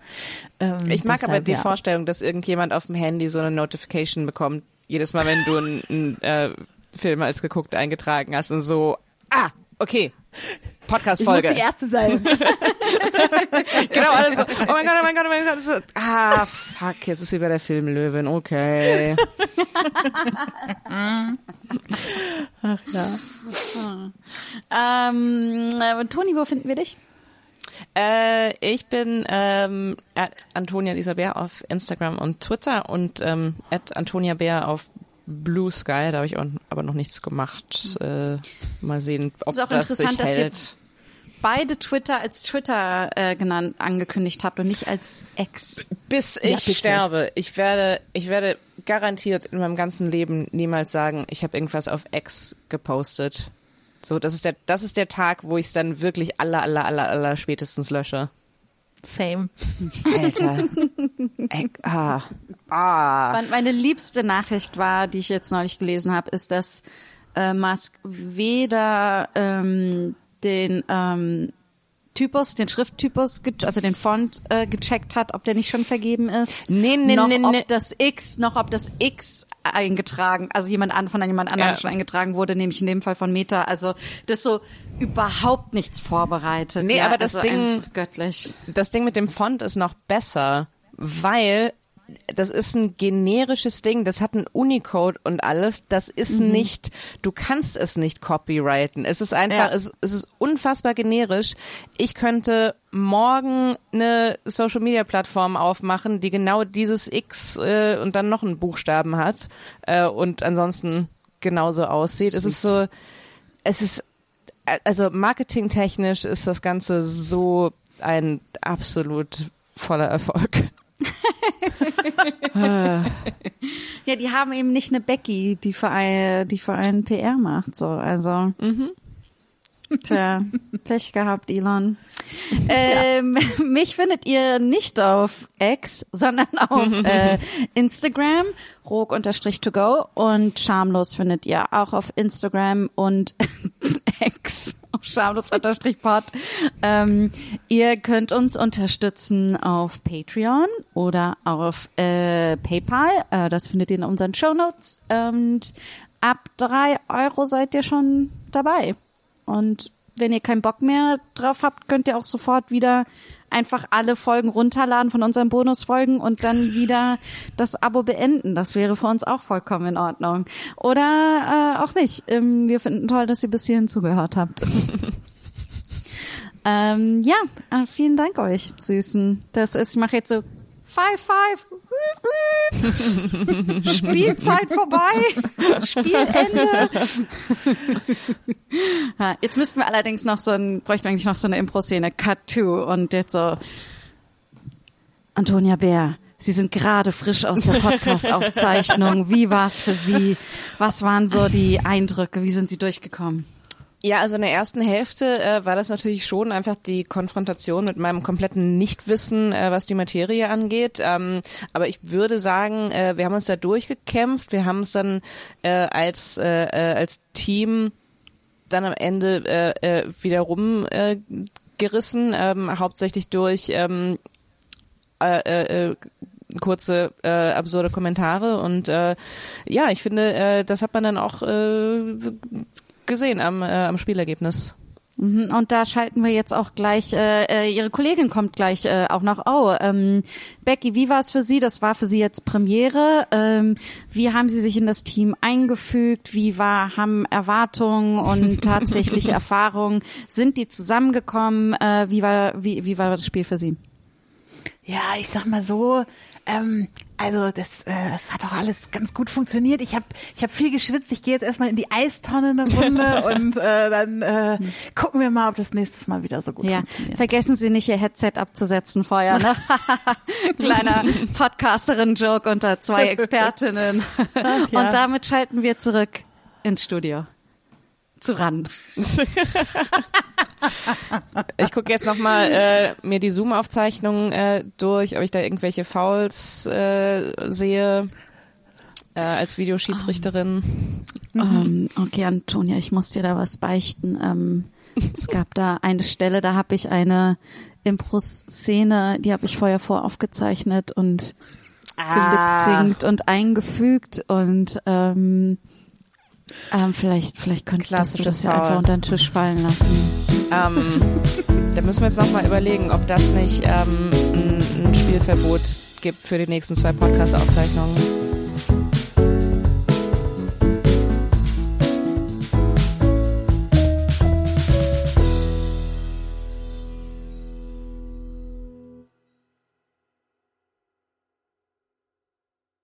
Ähm, Ich mag aber deshalb, die ja. Vorstellung, dass irgendjemand auf dem Handy so eine Notification bekommt, jedes Mal, wenn du einen, einen äh, Film als geguckt eingetragen hast und so, ah, okay, Ich muss Podcast-Folge. die erste sein. Genau, alles so, oh mein Gott, oh mein Gott, oh mein Gott. So, ah, fuck, jetzt ist sie bei der Filmlöwin, okay. Ach ja. Ähm, äh, Toni, wo finden wir dich? Äh, ich bin ähm, at Antonia Lisa Bär auf Instagram und Twitter und ähm, at Antonia Bär auf Blue Sky, da habe ich auch, aber noch nichts gemacht. Äh, mal sehen, ob Ist auch das interessant, sich dass ihr-. Beide Twitter als Twitter äh, genannt, angekündigt habt und nicht als Ex. Bis Ja, ich bitte. sterbe. Ich werde, ich werde garantiert in meinem ganzen Leben niemals sagen, ich habe irgendwas auf X gepostet. So, das ist der, das ist der Tag, wo ich es dann wirklich aller, aller, aller, aller spätestens lösche. Same. Alter. Ey, ah. Ah. Mein- Meine liebste Nachricht war, die ich jetzt neulich gelesen habe, ist, dass äh, Musk weder ähm, den ähm, Typus, den Schrifttypus, also den Font äh, gecheckt hat, ob der nicht schon vergeben ist. Nee, nee, noch nee, ob nee. das X, noch ob das X eingetragen, also jemand an von jemand anderem Ja. schon eingetragen wurde, nämlich in dem Fall von Meta. Also das so überhaupt nichts vorbereitet. Nee, ja, aber das also Ding- göttlich. Das Ding mit dem Font ist noch besser, weil das ist ein generisches Ding, das hat einen Unicode und alles, das ist Mhm. nicht, du kannst es nicht copyrighten. Es ist einfach, Ja. es, es ist unfassbar generisch. Ich könnte morgen eine Social Media Plattform aufmachen, die genau dieses X äh, und dann noch einen Buchstaben hat äh, und ansonsten genauso aussieht. Es ist so, es ist, also marketingtechnisch ist das Ganze so ein absolut voller Erfolg. Ja, die haben eben nicht eine Becky, die für, ein, die für einen PR macht. So, also. Tja, Pech gehabt, Elon. Ähm, mich findet ihr nicht auf X, sondern auf äh, Instagram, rog-to-go und schamlos findet ihr auch auf Instagram und X, schamlos-pod. Ähm, ihr könnt uns unterstützen auf Patreon oder auf äh, PayPal. Äh, das findet ihr in unseren Shownotes. Und ab drei Euro seid ihr schon dabei. Und wenn ihr keinen Bock mehr drauf habt, könnt ihr auch sofort wieder einfach alle Folgen runterladen von unseren Bonusfolgen und dann wieder das Abo beenden. Das wäre für uns auch vollkommen in Ordnung. Oder äh, auch nicht. Ähm, wir finden toll, dass ihr bis hierhin zugehört habt. ähm, ja, äh, vielen Dank euch, Süßen. Das ist, ich mache jetzt so Five, five. Spielzeit vorbei. Spielende. Ja, jetzt müssten wir allerdings noch so ein, bräuchten wir eigentlich noch so eine Impro-Szene. Cut to. Und jetzt so. Antonia Bär, Sie sind gerade frisch aus der Podcast-Aufzeichnung. Wie war's für Sie? Was waren so die Eindrücke? Wie sind Sie durchgekommen? Ja, also in der ersten Hälfte äh, war das natürlich schon einfach die Konfrontation mit meinem kompletten Nichtwissen, äh, was die Materie angeht. Ähm, aber ich würde sagen, äh, wir haben uns da durchgekämpft. Wir haben es dann äh, als äh, äh, als Team dann am Ende äh, äh, wiederum äh, gerissen, ähm, hauptsächlich durch ähm, äh, äh, kurze äh, absurde Kommentare und äh, ja, ich finde, äh, das hat man dann auch äh, gesehen am, äh, am Spielergebnis. Mhm, und da schalten wir jetzt auch gleich, äh, äh, Ihre Kollegin kommt gleich äh, auch nach Au. Ähm, Becky, wie war es für Sie? Das war für Sie jetzt Premiere. Ähm, wie haben Sie sich in das Team eingefügt? Wie war, haben Erwartungen und tatsächliche Erfahrungen, sind die zusammengekommen? Äh, wie, war, wie, wie war das Spiel für Sie? Ja, ich sag mal so, ähm, also das, äh, das hat auch alles ganz gut funktioniert. Ich habe ich hab viel geschwitzt. Ich gehe jetzt erstmal in die Eistonne eine Runde und äh, dann äh, gucken wir mal, ob das nächstes Mal wieder so gut ja. funktioniert. Vergessen Sie nicht, Ihr Headset abzusetzen vorher. Ne? Kleiner Podcasterin-Joke unter zwei Expertinnen. Ach, ja. Und damit schalten wir zurück ins Studio. Zu ran. Ich gucke jetzt nochmal äh, mir die Zoom-Aufzeichnung äh, durch, ob ich da irgendwelche Fouls äh, sehe äh, als Videoschiedsrichterin. Ähm, okay, Antonia, ich muss dir da was beichten. Ähm, es gab da eine Stelle, da habe ich eine Impro-Szene, die habe ich vorher voraufgezeichnet und gelipsingt und eingefügt und ähm, ähm, vielleicht, vielleicht könntest du das ja einfach unter den Tisch fallen lassen. Ähm, da müssen wir jetzt nochmal überlegen, ob das nicht ähm, ein, ein Spielverbot gibt für die nächsten zwei Podcast-Aufzeichnungen.